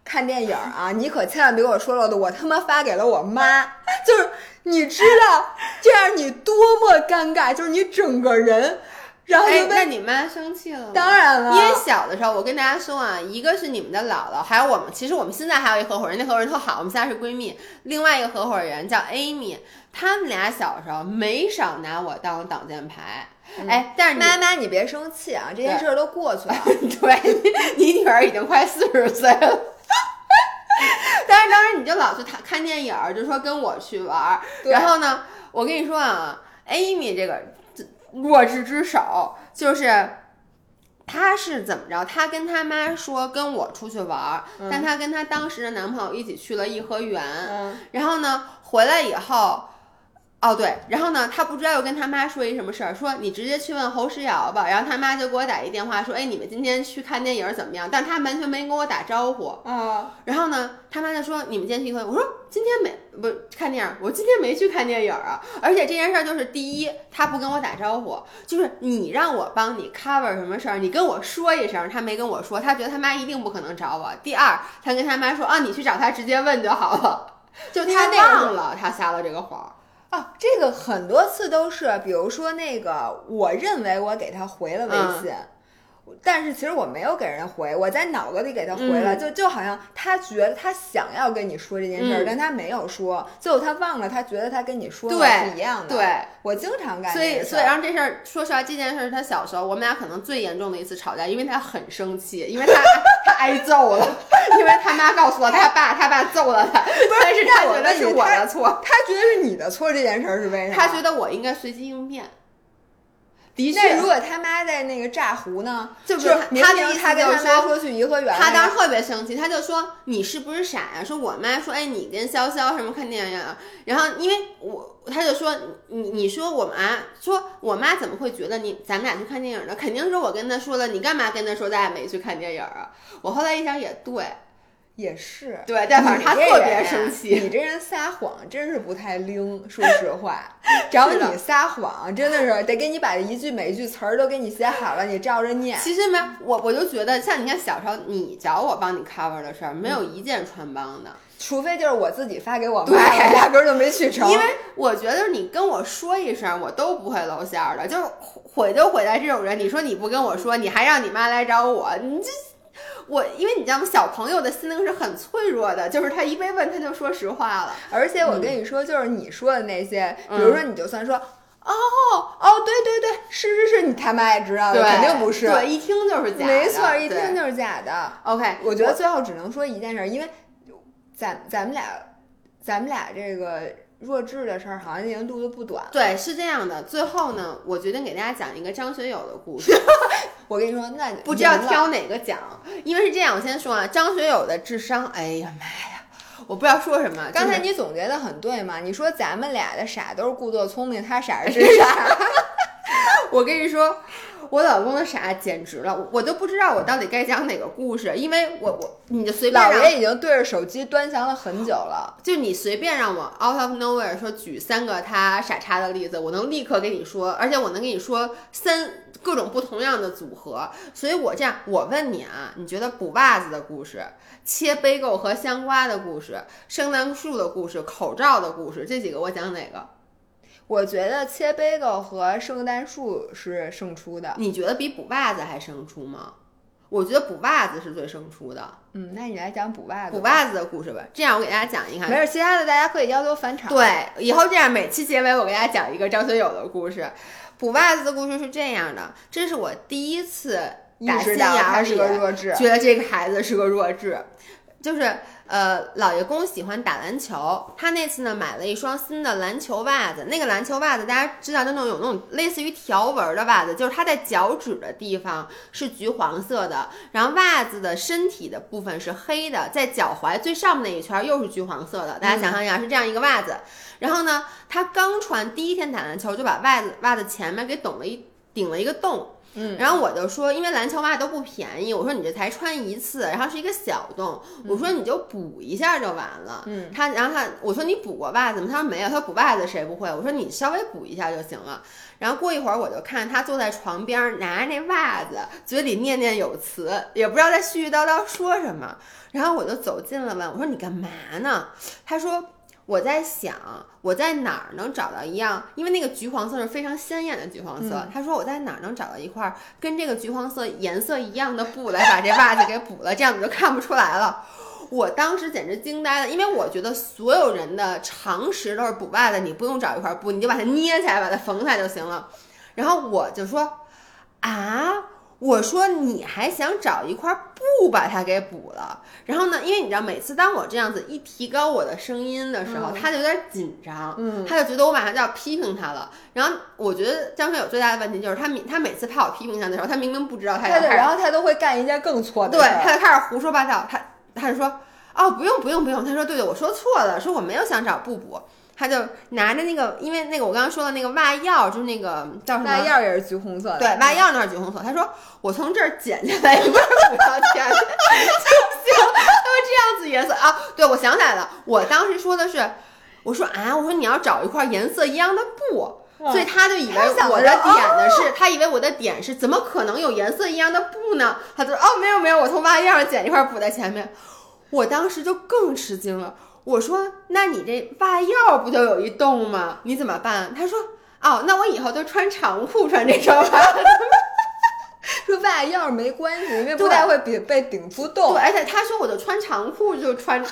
Speaker 1: 看电影啊，你可千万别给我说漏的，我他妈发给了我妈，就是你知道这样你多么尴尬，就是你整个人，然后就
Speaker 2: 哎，
Speaker 1: 被
Speaker 2: 那你妈生气了吗？
Speaker 1: 当然了，
Speaker 2: 因为小的时候，我跟大家说啊，一个是你们的姥姥，还有我们，其实我们现在还有一合伙人，那合伙人特好，我们仨是闺蜜。另外一个合伙人叫 Amy，他们俩小时候没少拿我当挡箭牌。哎，但是
Speaker 1: 妈妈你别生气啊，这件事儿都过去了。
Speaker 2: 对你女儿已经快四十岁了。但是当时你就老去看看电影儿，就说跟我去玩儿，然后呢，我跟你说啊，Amy 这个弱智之手就是。她是怎么着？她跟她妈说跟我出去玩儿，但她跟她当时的男朋友一起去了颐和园，
Speaker 1: 嗯，
Speaker 2: 然后呢，回来以后，哦对，然后呢，他不知道又跟他妈说一什么事儿，说你直接去问侯诗瑶吧。然后他妈就给我打一电话说，哎，你们今天去看电影怎么样？但他完全没跟我打招呼。
Speaker 1: 啊，
Speaker 2: 然后呢，他妈就说你们今天去看，我说今天没不看电影，我今天没去看电影啊。而且这件事儿就是第一，他不跟我打招呼，就是你让我帮你 cover 什么事儿，你跟我说一声，他没跟我说，他觉得他妈一定不可能找我。第二，他跟他妈说啊，你去找他直接问就好了。就他忘了他撒了这个谎，
Speaker 1: 哦，这个很多次都是，比如说那个，我认为我给他回了微信。但是其实我没有给人回，我在脑子里给他回了，
Speaker 2: 嗯
Speaker 1: 就就好像他觉得他想要跟你说这件事儿，
Speaker 2: 嗯
Speaker 1: 但他没有说，最后他忘了，他觉得他跟你说
Speaker 2: 的
Speaker 1: 是一样的。
Speaker 2: 对，
Speaker 1: 我经常干
Speaker 2: 所以所以然后这事儿，说实话，这件事儿他小时候，我们俩可能最严重的一次吵架，因为他很生气，因为他 他挨揍了，因为他妈告诉了他爸，他爸揍了他，但是他觉得是我的错，
Speaker 1: 他觉得是你的错，这件事儿是为什么？
Speaker 2: 他觉得我应该随机应变。的
Speaker 1: 那
Speaker 2: 确
Speaker 1: 如，果他妈在那个炸胡呢？
Speaker 2: 就是他的意思
Speaker 1: 他跟
Speaker 2: 就是说
Speaker 1: 他妈说去颐和园
Speaker 2: 他当时特别生气，他就说你是不是傻呀、说我妈说，哎，你跟潇潇什么看电影啊？然后因为我他就说你你说我妈说我妈怎么会觉得你咱们俩去看电影呢？肯定是我跟他说了，你干嘛跟他说咱俩没去看电影啊？我后来一想也对，
Speaker 1: 也是。
Speaker 2: 对，但反正他特别生气。
Speaker 1: 你这人撒谎真是不太灵，说实话。找你撒谎真的是得给你把一句每一句词儿都给你写好了，你照着念。
Speaker 2: 其实没，我我就觉得像你看小时候你找我帮你 cover 的事儿，没有一件穿帮的。
Speaker 1: 除非就是我自己发给我妈，压根儿就没去成。
Speaker 2: 因为我觉得你跟我说一声，我都不会露馅儿的。就是毁就毁在这种人，你说你不跟我说，你还让你妈来找我，你这。我因为你知道吗？小朋友的心灵是很脆弱的，就是他一被问他就说实话了。
Speaker 1: 而且我跟你说，就是你说的那些，
Speaker 2: 嗯
Speaker 1: 比如说你就算说。哦哦，对对对，是是是，你他妈也知道的，肯定不是，
Speaker 2: 对，一听就是假的，
Speaker 1: 没错，一听就是假的。
Speaker 2: OK。
Speaker 1: 我觉得最后只能说一件事，因为咱咱们俩，咱们俩这个弱智的事儿好像已经录的不短。
Speaker 2: 对，是这样的。最后呢，我决定给大家讲一个张学友的故事，
Speaker 1: 我跟你说，那
Speaker 2: 不知道挑哪个讲，因为是这样。我先说啊，张学友的智商，哎呀妈呀，我不知道说什么。
Speaker 1: 刚才你总结的很对嘛，你说咱们俩的傻都是故作聪明，他傻是 真傻。
Speaker 2: 我跟你说，我老公的傻简直了，我我都不知道我到底该讲哪个故事，因为我我你就随便，
Speaker 1: 老爷已经对着手机端详了很久了。
Speaker 2: 就你随便让我 out of nowhere 说举三个他傻叉的例子，我能立刻给你说，而且我能给你说三各种不同样的组合。所以我这样，我问你啊，你觉得补袜子的故事、切杯垢和香瓜的故事、圣诞树的故事、口罩的故事，这几个我讲哪个？
Speaker 1: 我觉得切 bagel 和圣诞树是胜出的。
Speaker 2: 你觉得比补袜子还胜出吗？我觉得补袜子是最胜出的。
Speaker 1: 嗯，那你来讲补袜子。
Speaker 2: 补袜子的故事吧。这样我给大家讲一个，
Speaker 1: 没事，其他的大家可以要求返场。
Speaker 2: 对，以后这样每期结尾我给大家讲一个张学友的故事。补袜子的故事是这样的，这是我第一次
Speaker 1: 意
Speaker 2: 打心眼儿
Speaker 1: 他是个
Speaker 2: 里
Speaker 1: 弱智。
Speaker 2: 觉得这个孩子是个弱智，就是呃，老爷公喜欢打篮球，他那次呢买了一双新的篮球袜子，那个篮球袜子大家知道，就那种有那种类似于条纹儿的袜子，就是它在脚趾的地方是橘黄色的，然后袜子的身体的部分是黑的，在脚踝最上面那一圈儿又是橘黄色的，大家想象一下是这样一个袜子。然后呢，他刚穿第一天打篮球就把袜子袜子前面给顶了一顶了一个洞。
Speaker 1: 嗯，
Speaker 2: 然后我就说，因为篮球袜都不便宜，我说你这才穿一次，然后是一个小洞，我说你就补一下就完了。
Speaker 1: 嗯，
Speaker 2: 他然后他我说你补过袜子吗？他说没有，他说补袜子谁不会？我说你稍微补一下就行了。然后过一会儿我就看他坐在床边儿拿着那袜子，嘴里念念有词，也不知道在絮絮叨叨说什么。然后我就走近了问我说你干嘛呢？他说。我在想，我在哪儿能找到一样？因为那个橘黄色是非常鲜艳的橘黄色。他说我在哪儿能找到一块跟这个橘黄色颜色一样的布来把这袜子给补了，这样子就看不出来了。我当时简直惊呆了，因为我觉得所有人的常识都是补袜子，你不用找一块布，你就把它捏起来，把它缝起来就行了。然后我就说啊，我说你还想找一块布把它给补了？然后呢，因为你知道，每次当我这样子一提高我的声音的时候，
Speaker 1: 嗯
Speaker 2: 他就有点紧张，
Speaker 1: 嗯
Speaker 2: 他就觉得我马上就要批评他了。然后我觉得张学友最大的问题就是他明他每次怕我批评他的时候，他明明不知道他要
Speaker 1: 他的，
Speaker 2: 开始
Speaker 1: 然后他都会干一件更错的
Speaker 2: 对。他就开始胡说八道，他他就说哦，不用不用不用，他说对对，我说错了，说我没有想找布补。他就拿着那个，因为那个我刚刚说的那个袜药，就是那个叫什么？
Speaker 1: 袜药也是橘红色的。
Speaker 2: 对，袜药那是橘红色。他说我从这儿剪下来一块补到前面就行。他说这样子颜色啊，对我想起来了，我当时说的是，我说啊，我说你要找一块颜色一样的布。所以他就以为我的点的是，他以为我的点是怎么可能有颜色一样的布呢？他就说哦，没有没有，我从袜样上剪一块补在前面。我当时就更吃惊了，我说那你这袜腰不就有一洞吗？你怎么办？他说哦，那我以后就穿长裤穿这双袜子。
Speaker 1: 说袜腰儿没关系，因为不
Speaker 2: 对
Speaker 1: 太会被被顶出洞
Speaker 2: 对，。而且他说我就穿长裤就穿，就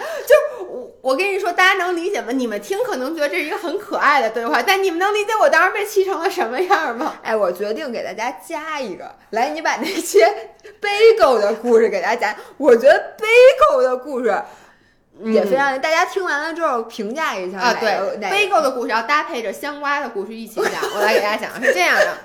Speaker 2: 我我跟你说，大家能理解吗？你们听可能觉得这是一个很可爱的对话，但你们能理解我当时被气成了什么样吗？
Speaker 1: 哎，我决定给大家加一个，来，你把那些 bagel 的故事给大家讲。我觉得 bagel 的故事也非常，大家听完了之后评价一下
Speaker 2: 啊，对
Speaker 1: 个哪个
Speaker 2: ，bagel 的故事要搭配着香瓜的故事一起讲。我来给大家讲，是这样的，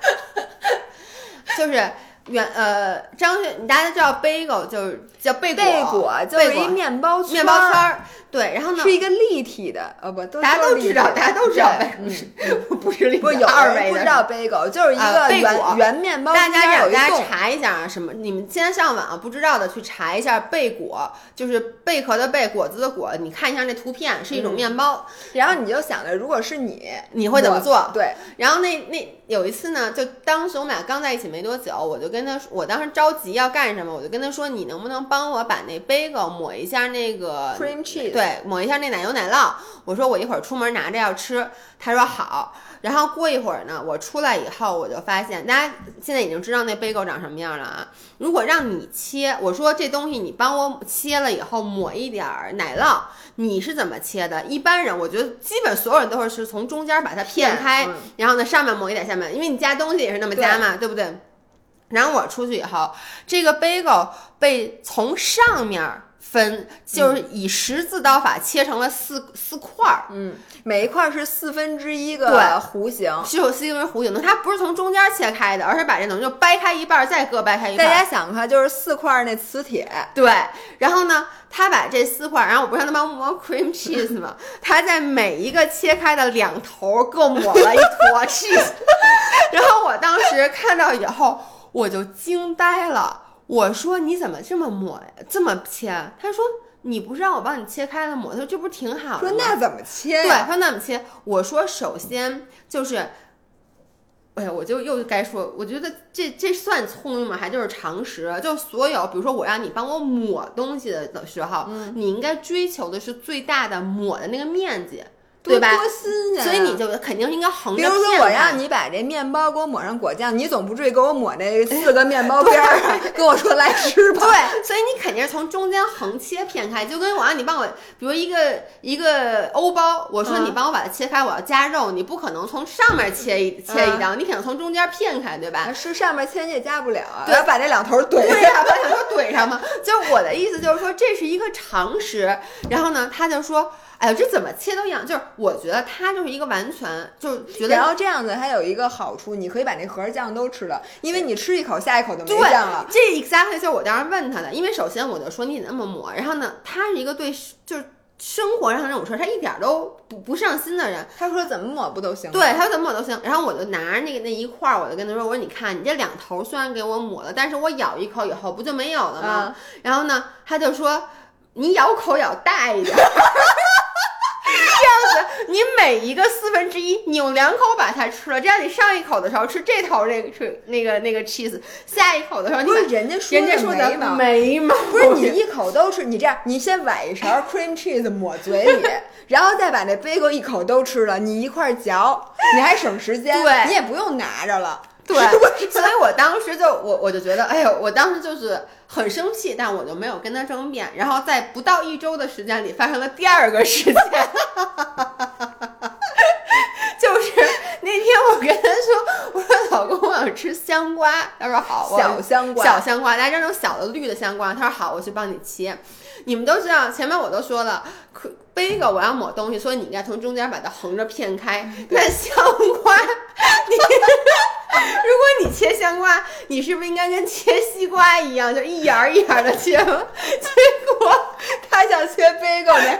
Speaker 2: 就是原呃张学，大家知道 bagel 就是叫贝果，
Speaker 1: 贝果就是一面包
Speaker 2: 面包圈儿，对，然后呢
Speaker 1: 是，一个立体的，呃不，都
Speaker 2: 大家都知道，大家都知道
Speaker 1: 对
Speaker 2: 贝果 是不是另
Speaker 1: 不是有
Speaker 2: 二维的
Speaker 1: 人不知道 bagel 就是一个圆圆面包，
Speaker 2: 大家大家。查一下啊，什么？你们先上网不知道的去查一下贝果，就是贝壳的贝，果子的果。你看一下那图片，是一种面包。
Speaker 1: 然后你就想着，如果是你，
Speaker 2: 你会怎么做
Speaker 1: 对，
Speaker 2: 然后那那有一次呢，就当时我们俩刚在一起没多久，我就跟跟他说，我当时着急要干什么，我就跟他说，你能不能帮我把那 bagel 抹一下那个
Speaker 1: cream cheese，
Speaker 2: 对，抹一下那奶油奶酪。我说我一会儿出门拿着要吃，他说好。然后过一会儿呢，我出来以后我就发现，大家现在已经知道那 bagel 长什么样了啊。如果让你切，我说这东西你帮我切了以后抹一点儿奶酪，你是怎么切的？一般人我觉得基本所有人都是是从中间把它片开，
Speaker 1: 嗯
Speaker 2: 然后呢上面抹一点，下面因为你加东西也是那么加嘛，对不对？然后我出去以后，这个 bagel 被从上面分，就是以十字刀法切成了四四块儿，
Speaker 1: 嗯，每一块是四分之一个
Speaker 2: 对
Speaker 1: 弧形。
Speaker 2: 是有 C 为弧形的，它不是从中间切开的，而是把这东西就掰开一半儿，再各掰开一
Speaker 1: 大
Speaker 2: 半儿。
Speaker 1: 家想看，就是四块那磁铁，
Speaker 2: 对，然后呢，他把这四块，然后我不是让他帮我抹 cream cheese 吗？他在每一个切开的两头各抹了一坨 cheese，然后我当时看到以后，我就惊呆了。我说你怎么这么抹呀？这么切？他说你不是让我帮你切开了抹？他说这不是挺好的吗？
Speaker 1: 说那怎么切
Speaker 2: 对，
Speaker 1: 呀？
Speaker 2: 他那么切。我说首先就是，哎呀，我就又该说，我觉得这这算聪明吗？还就是常识。就所有，比如说我让你帮我抹东西的的时候，
Speaker 1: 嗯
Speaker 2: 你应该追求的是最大的抹的那个面积，对吧？
Speaker 1: 多新鲜啊！
Speaker 2: 所以你就肯定应该横着
Speaker 1: 比如说，我让你把这面包给我抹上果酱，你总不至于给我抹那四个面包边儿上，跟我说来吃吧。
Speaker 2: 对，所以你肯定是从中间横切片开，就跟我让你帮我，比如一个一个欧包，我说
Speaker 1: 嗯
Speaker 2: 你帮我把它切开，我要加肉，你不可能从上面切一切一
Speaker 1: 嗯
Speaker 2: 刀，你肯定从中间片开，对吧？
Speaker 1: 是上面切你也加不了啊，
Speaker 2: 对
Speaker 1: 要把这两头怼
Speaker 2: 对呀、把两头怼上嘛，就我的意思就是说这是一个常识。然后呢，他就说，哎呦，这怎么切都一样，就是我觉得它就是一个完全就是觉得
Speaker 1: 然后这样子还有一个好处，你可以把那盒酱都吃了，因为你吃一口下一口就没
Speaker 2: 对
Speaker 1: 酱了。
Speaker 2: 这 exactly 就是我当时问他的，因为首先我就说你得那么抹，然后呢，他是一个对就是生活上的这种事儿，他一点儿都不不上心的人。
Speaker 1: 他说怎么抹不都行？
Speaker 2: 对，他说怎么抹都行，然后我就拿着那个那一块儿，我就跟他说，我说你看，你这两头虽然给我抹了，但是我咬一口以后不就没有了吗？
Speaker 1: 啊
Speaker 2: 然后呢，他就说你咬口咬大一点 你每一个四分之一，你用两口把它吃了，这样你上一口的时候吃这头那个吃那个那个 cheese，下一口的时候你
Speaker 1: 不是
Speaker 2: 把
Speaker 1: 人家说
Speaker 2: 人家说的
Speaker 1: 没毛不是你一口都吃，你这样，你先崴一勺 cream cheese 抹嘴里，然后再把那 bagel 一口都吃了，你一块儿嚼，你还省时间，
Speaker 2: 对
Speaker 1: 你也不用拿着了。
Speaker 2: 对，所以我当时就我我就觉得，哎呦，我当时就是很生气，但我就没有跟他争辩。然后在不到一周的时间里，发生了第二个事件，就是那天我跟他说，我说老公，我想吃香瓜，他说好，我
Speaker 1: 小香瓜
Speaker 2: 小香瓜，大家这种小的绿的香瓜，他说好，我去帮你切。你们都知道，前面我都说了。bagel 我要抹东西，所以你应该从中间把它横着片开。那香瓜，你如果你切香瓜，你是不是应该跟切西瓜一样，就一眼儿一眼的切吗？结果
Speaker 1: 他想切 bagel 呢，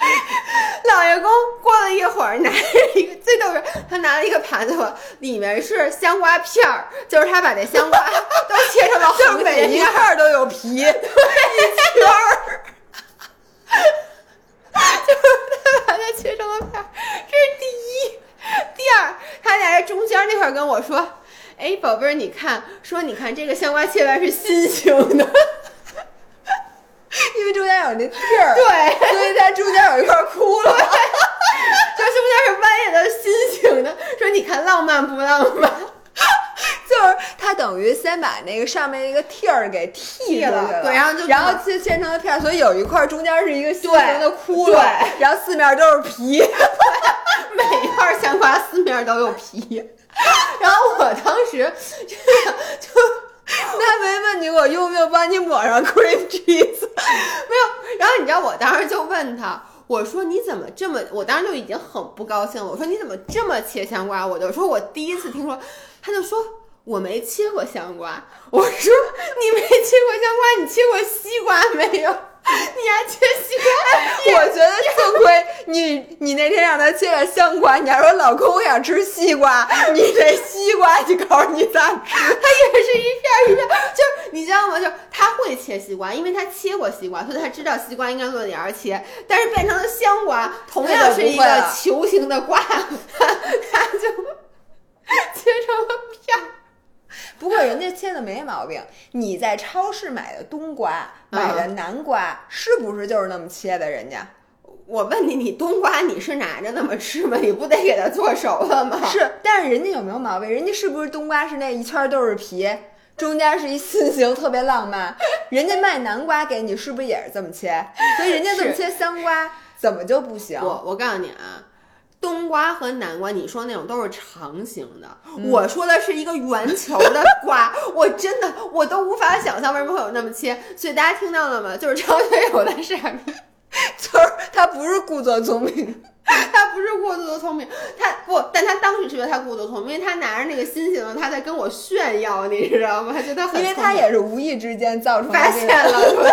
Speaker 2: 老爷公过了一会儿，拿着一个最逗是，他拿了一个盘子，里面是香瓜片儿，就是他把那香瓜 都切成了
Speaker 1: 就是
Speaker 2: 横
Speaker 1: 每一
Speaker 2: 截片儿
Speaker 1: 块都有皮，
Speaker 2: 一圈儿，就是他把它切成了片儿，这是第一。第二，他在中间那块儿跟我说：“哎，宝贝儿，你看，说你看这个香瓜切完是心形的，
Speaker 1: 因为中间有那蒂儿，
Speaker 2: 对，
Speaker 1: 所以它中间有一块窟窿。
Speaker 2: 这中间是弯下的心形的。说你看浪漫不浪漫？
Speaker 1: 就是它等于先把那个上面那个蒂儿给剔出去
Speaker 2: 剔了对然后就
Speaker 1: 然后切切成了片儿，所以有一块中间是一个心形的窟窿，
Speaker 2: 对
Speaker 1: 然后四面都是皮。
Speaker 2: 每一块香瓜四面都有皮。然后我当时真的就
Speaker 1: 那没问你我用不用帮你抹上 cream cheese？
Speaker 2: 没有。然后你知道我当时就问他，我说你怎么这么？我当时就已经很不高兴了。我说你怎么这么切香瓜？我就说我第一次听说，他就说。我没切过香瓜，我说你没切过香瓜，你切过西瓜没有？你还切西瓜？
Speaker 1: 我觉得幸亏你你那天让他切了香瓜，你还说老公我想吃西瓜，你这西瓜你告诉你咋吃？
Speaker 2: 它也是一片儿一片儿，就是你知道吗？就是他会切西瓜，因为他切过西瓜，所以他知道西瓜应该做哪儿切。但是变成了香瓜，同样是一个球形的瓜，
Speaker 1: 人家切的没毛病。你在超市买的冬瓜、买的南瓜，是不是就是那么切的？人家
Speaker 2: 我问你，你冬瓜你是拿着那么吃吗？你不得给它做熟了吗？
Speaker 1: 是，但是人家有没有毛病？人家是不是冬瓜是那一圈都是皮，中间是一心形，特别浪漫？人家卖南瓜给你，是不是也是这么切？所以人家这么切香瓜，怎么就不行？
Speaker 2: 我我告诉你啊，冬瓜和南瓜，你说那种都是长形的，我说的是一个圆球的瓜，我真的我都无法想象为什么会有那么切。所以大家听到了吗？就是张学友的傻逼，
Speaker 1: 就是他不是故作聪明，
Speaker 2: 他不是故作聪明，他不，但他当时是觉得他故作聪明，因为他拿着那个心形的，他在跟我炫耀，你知道吗？他觉得他很
Speaker 1: 因为他也是无意之间造成
Speaker 2: 发
Speaker 1: 这个。
Speaker 2: 现了，对。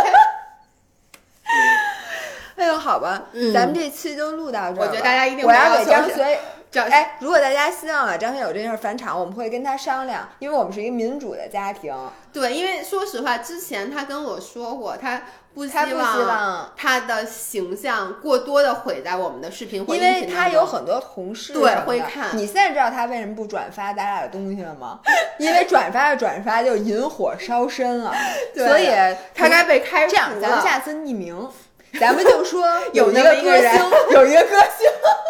Speaker 1: 哎呦，好吧，
Speaker 2: 嗯。
Speaker 1: 咱们这期就录到这儿。
Speaker 2: 我觉得大家一定
Speaker 1: 我要给张学。
Speaker 2: 这
Speaker 1: 哎，如果大家希望把张学友这件事儿返场，我们会跟他商量，因为我们是一个民主的家庭，
Speaker 2: 对，因为说实话，之前他跟我说过，他不希
Speaker 1: 望
Speaker 2: 他的形象过多的毁在我们的视频或
Speaker 1: 因为他有很多同事
Speaker 2: 对会看。
Speaker 1: 你现在知道他为什么不转发咱俩的东西了吗？因为转发着转发就引火烧身了，
Speaker 2: 对。
Speaker 1: 所以
Speaker 2: 他该被开除
Speaker 1: 这样，咱们下次匿名，咱们就说
Speaker 2: 有
Speaker 1: 一个歌星，有一个歌星，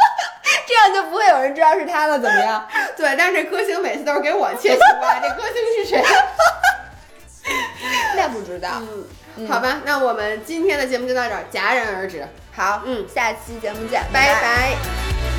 Speaker 1: 这样就不会有人知道是他了，怎么样？
Speaker 2: 对，但是歌星每次都是给我切西瓜，这歌星是谁？
Speaker 1: 那不知道。
Speaker 2: 嗯，好吧，那我们今天的节目就到这儿，戛然而止。
Speaker 1: 好，
Speaker 2: 嗯
Speaker 1: 下期节目见，
Speaker 2: 拜
Speaker 1: 拜。
Speaker 2: 拜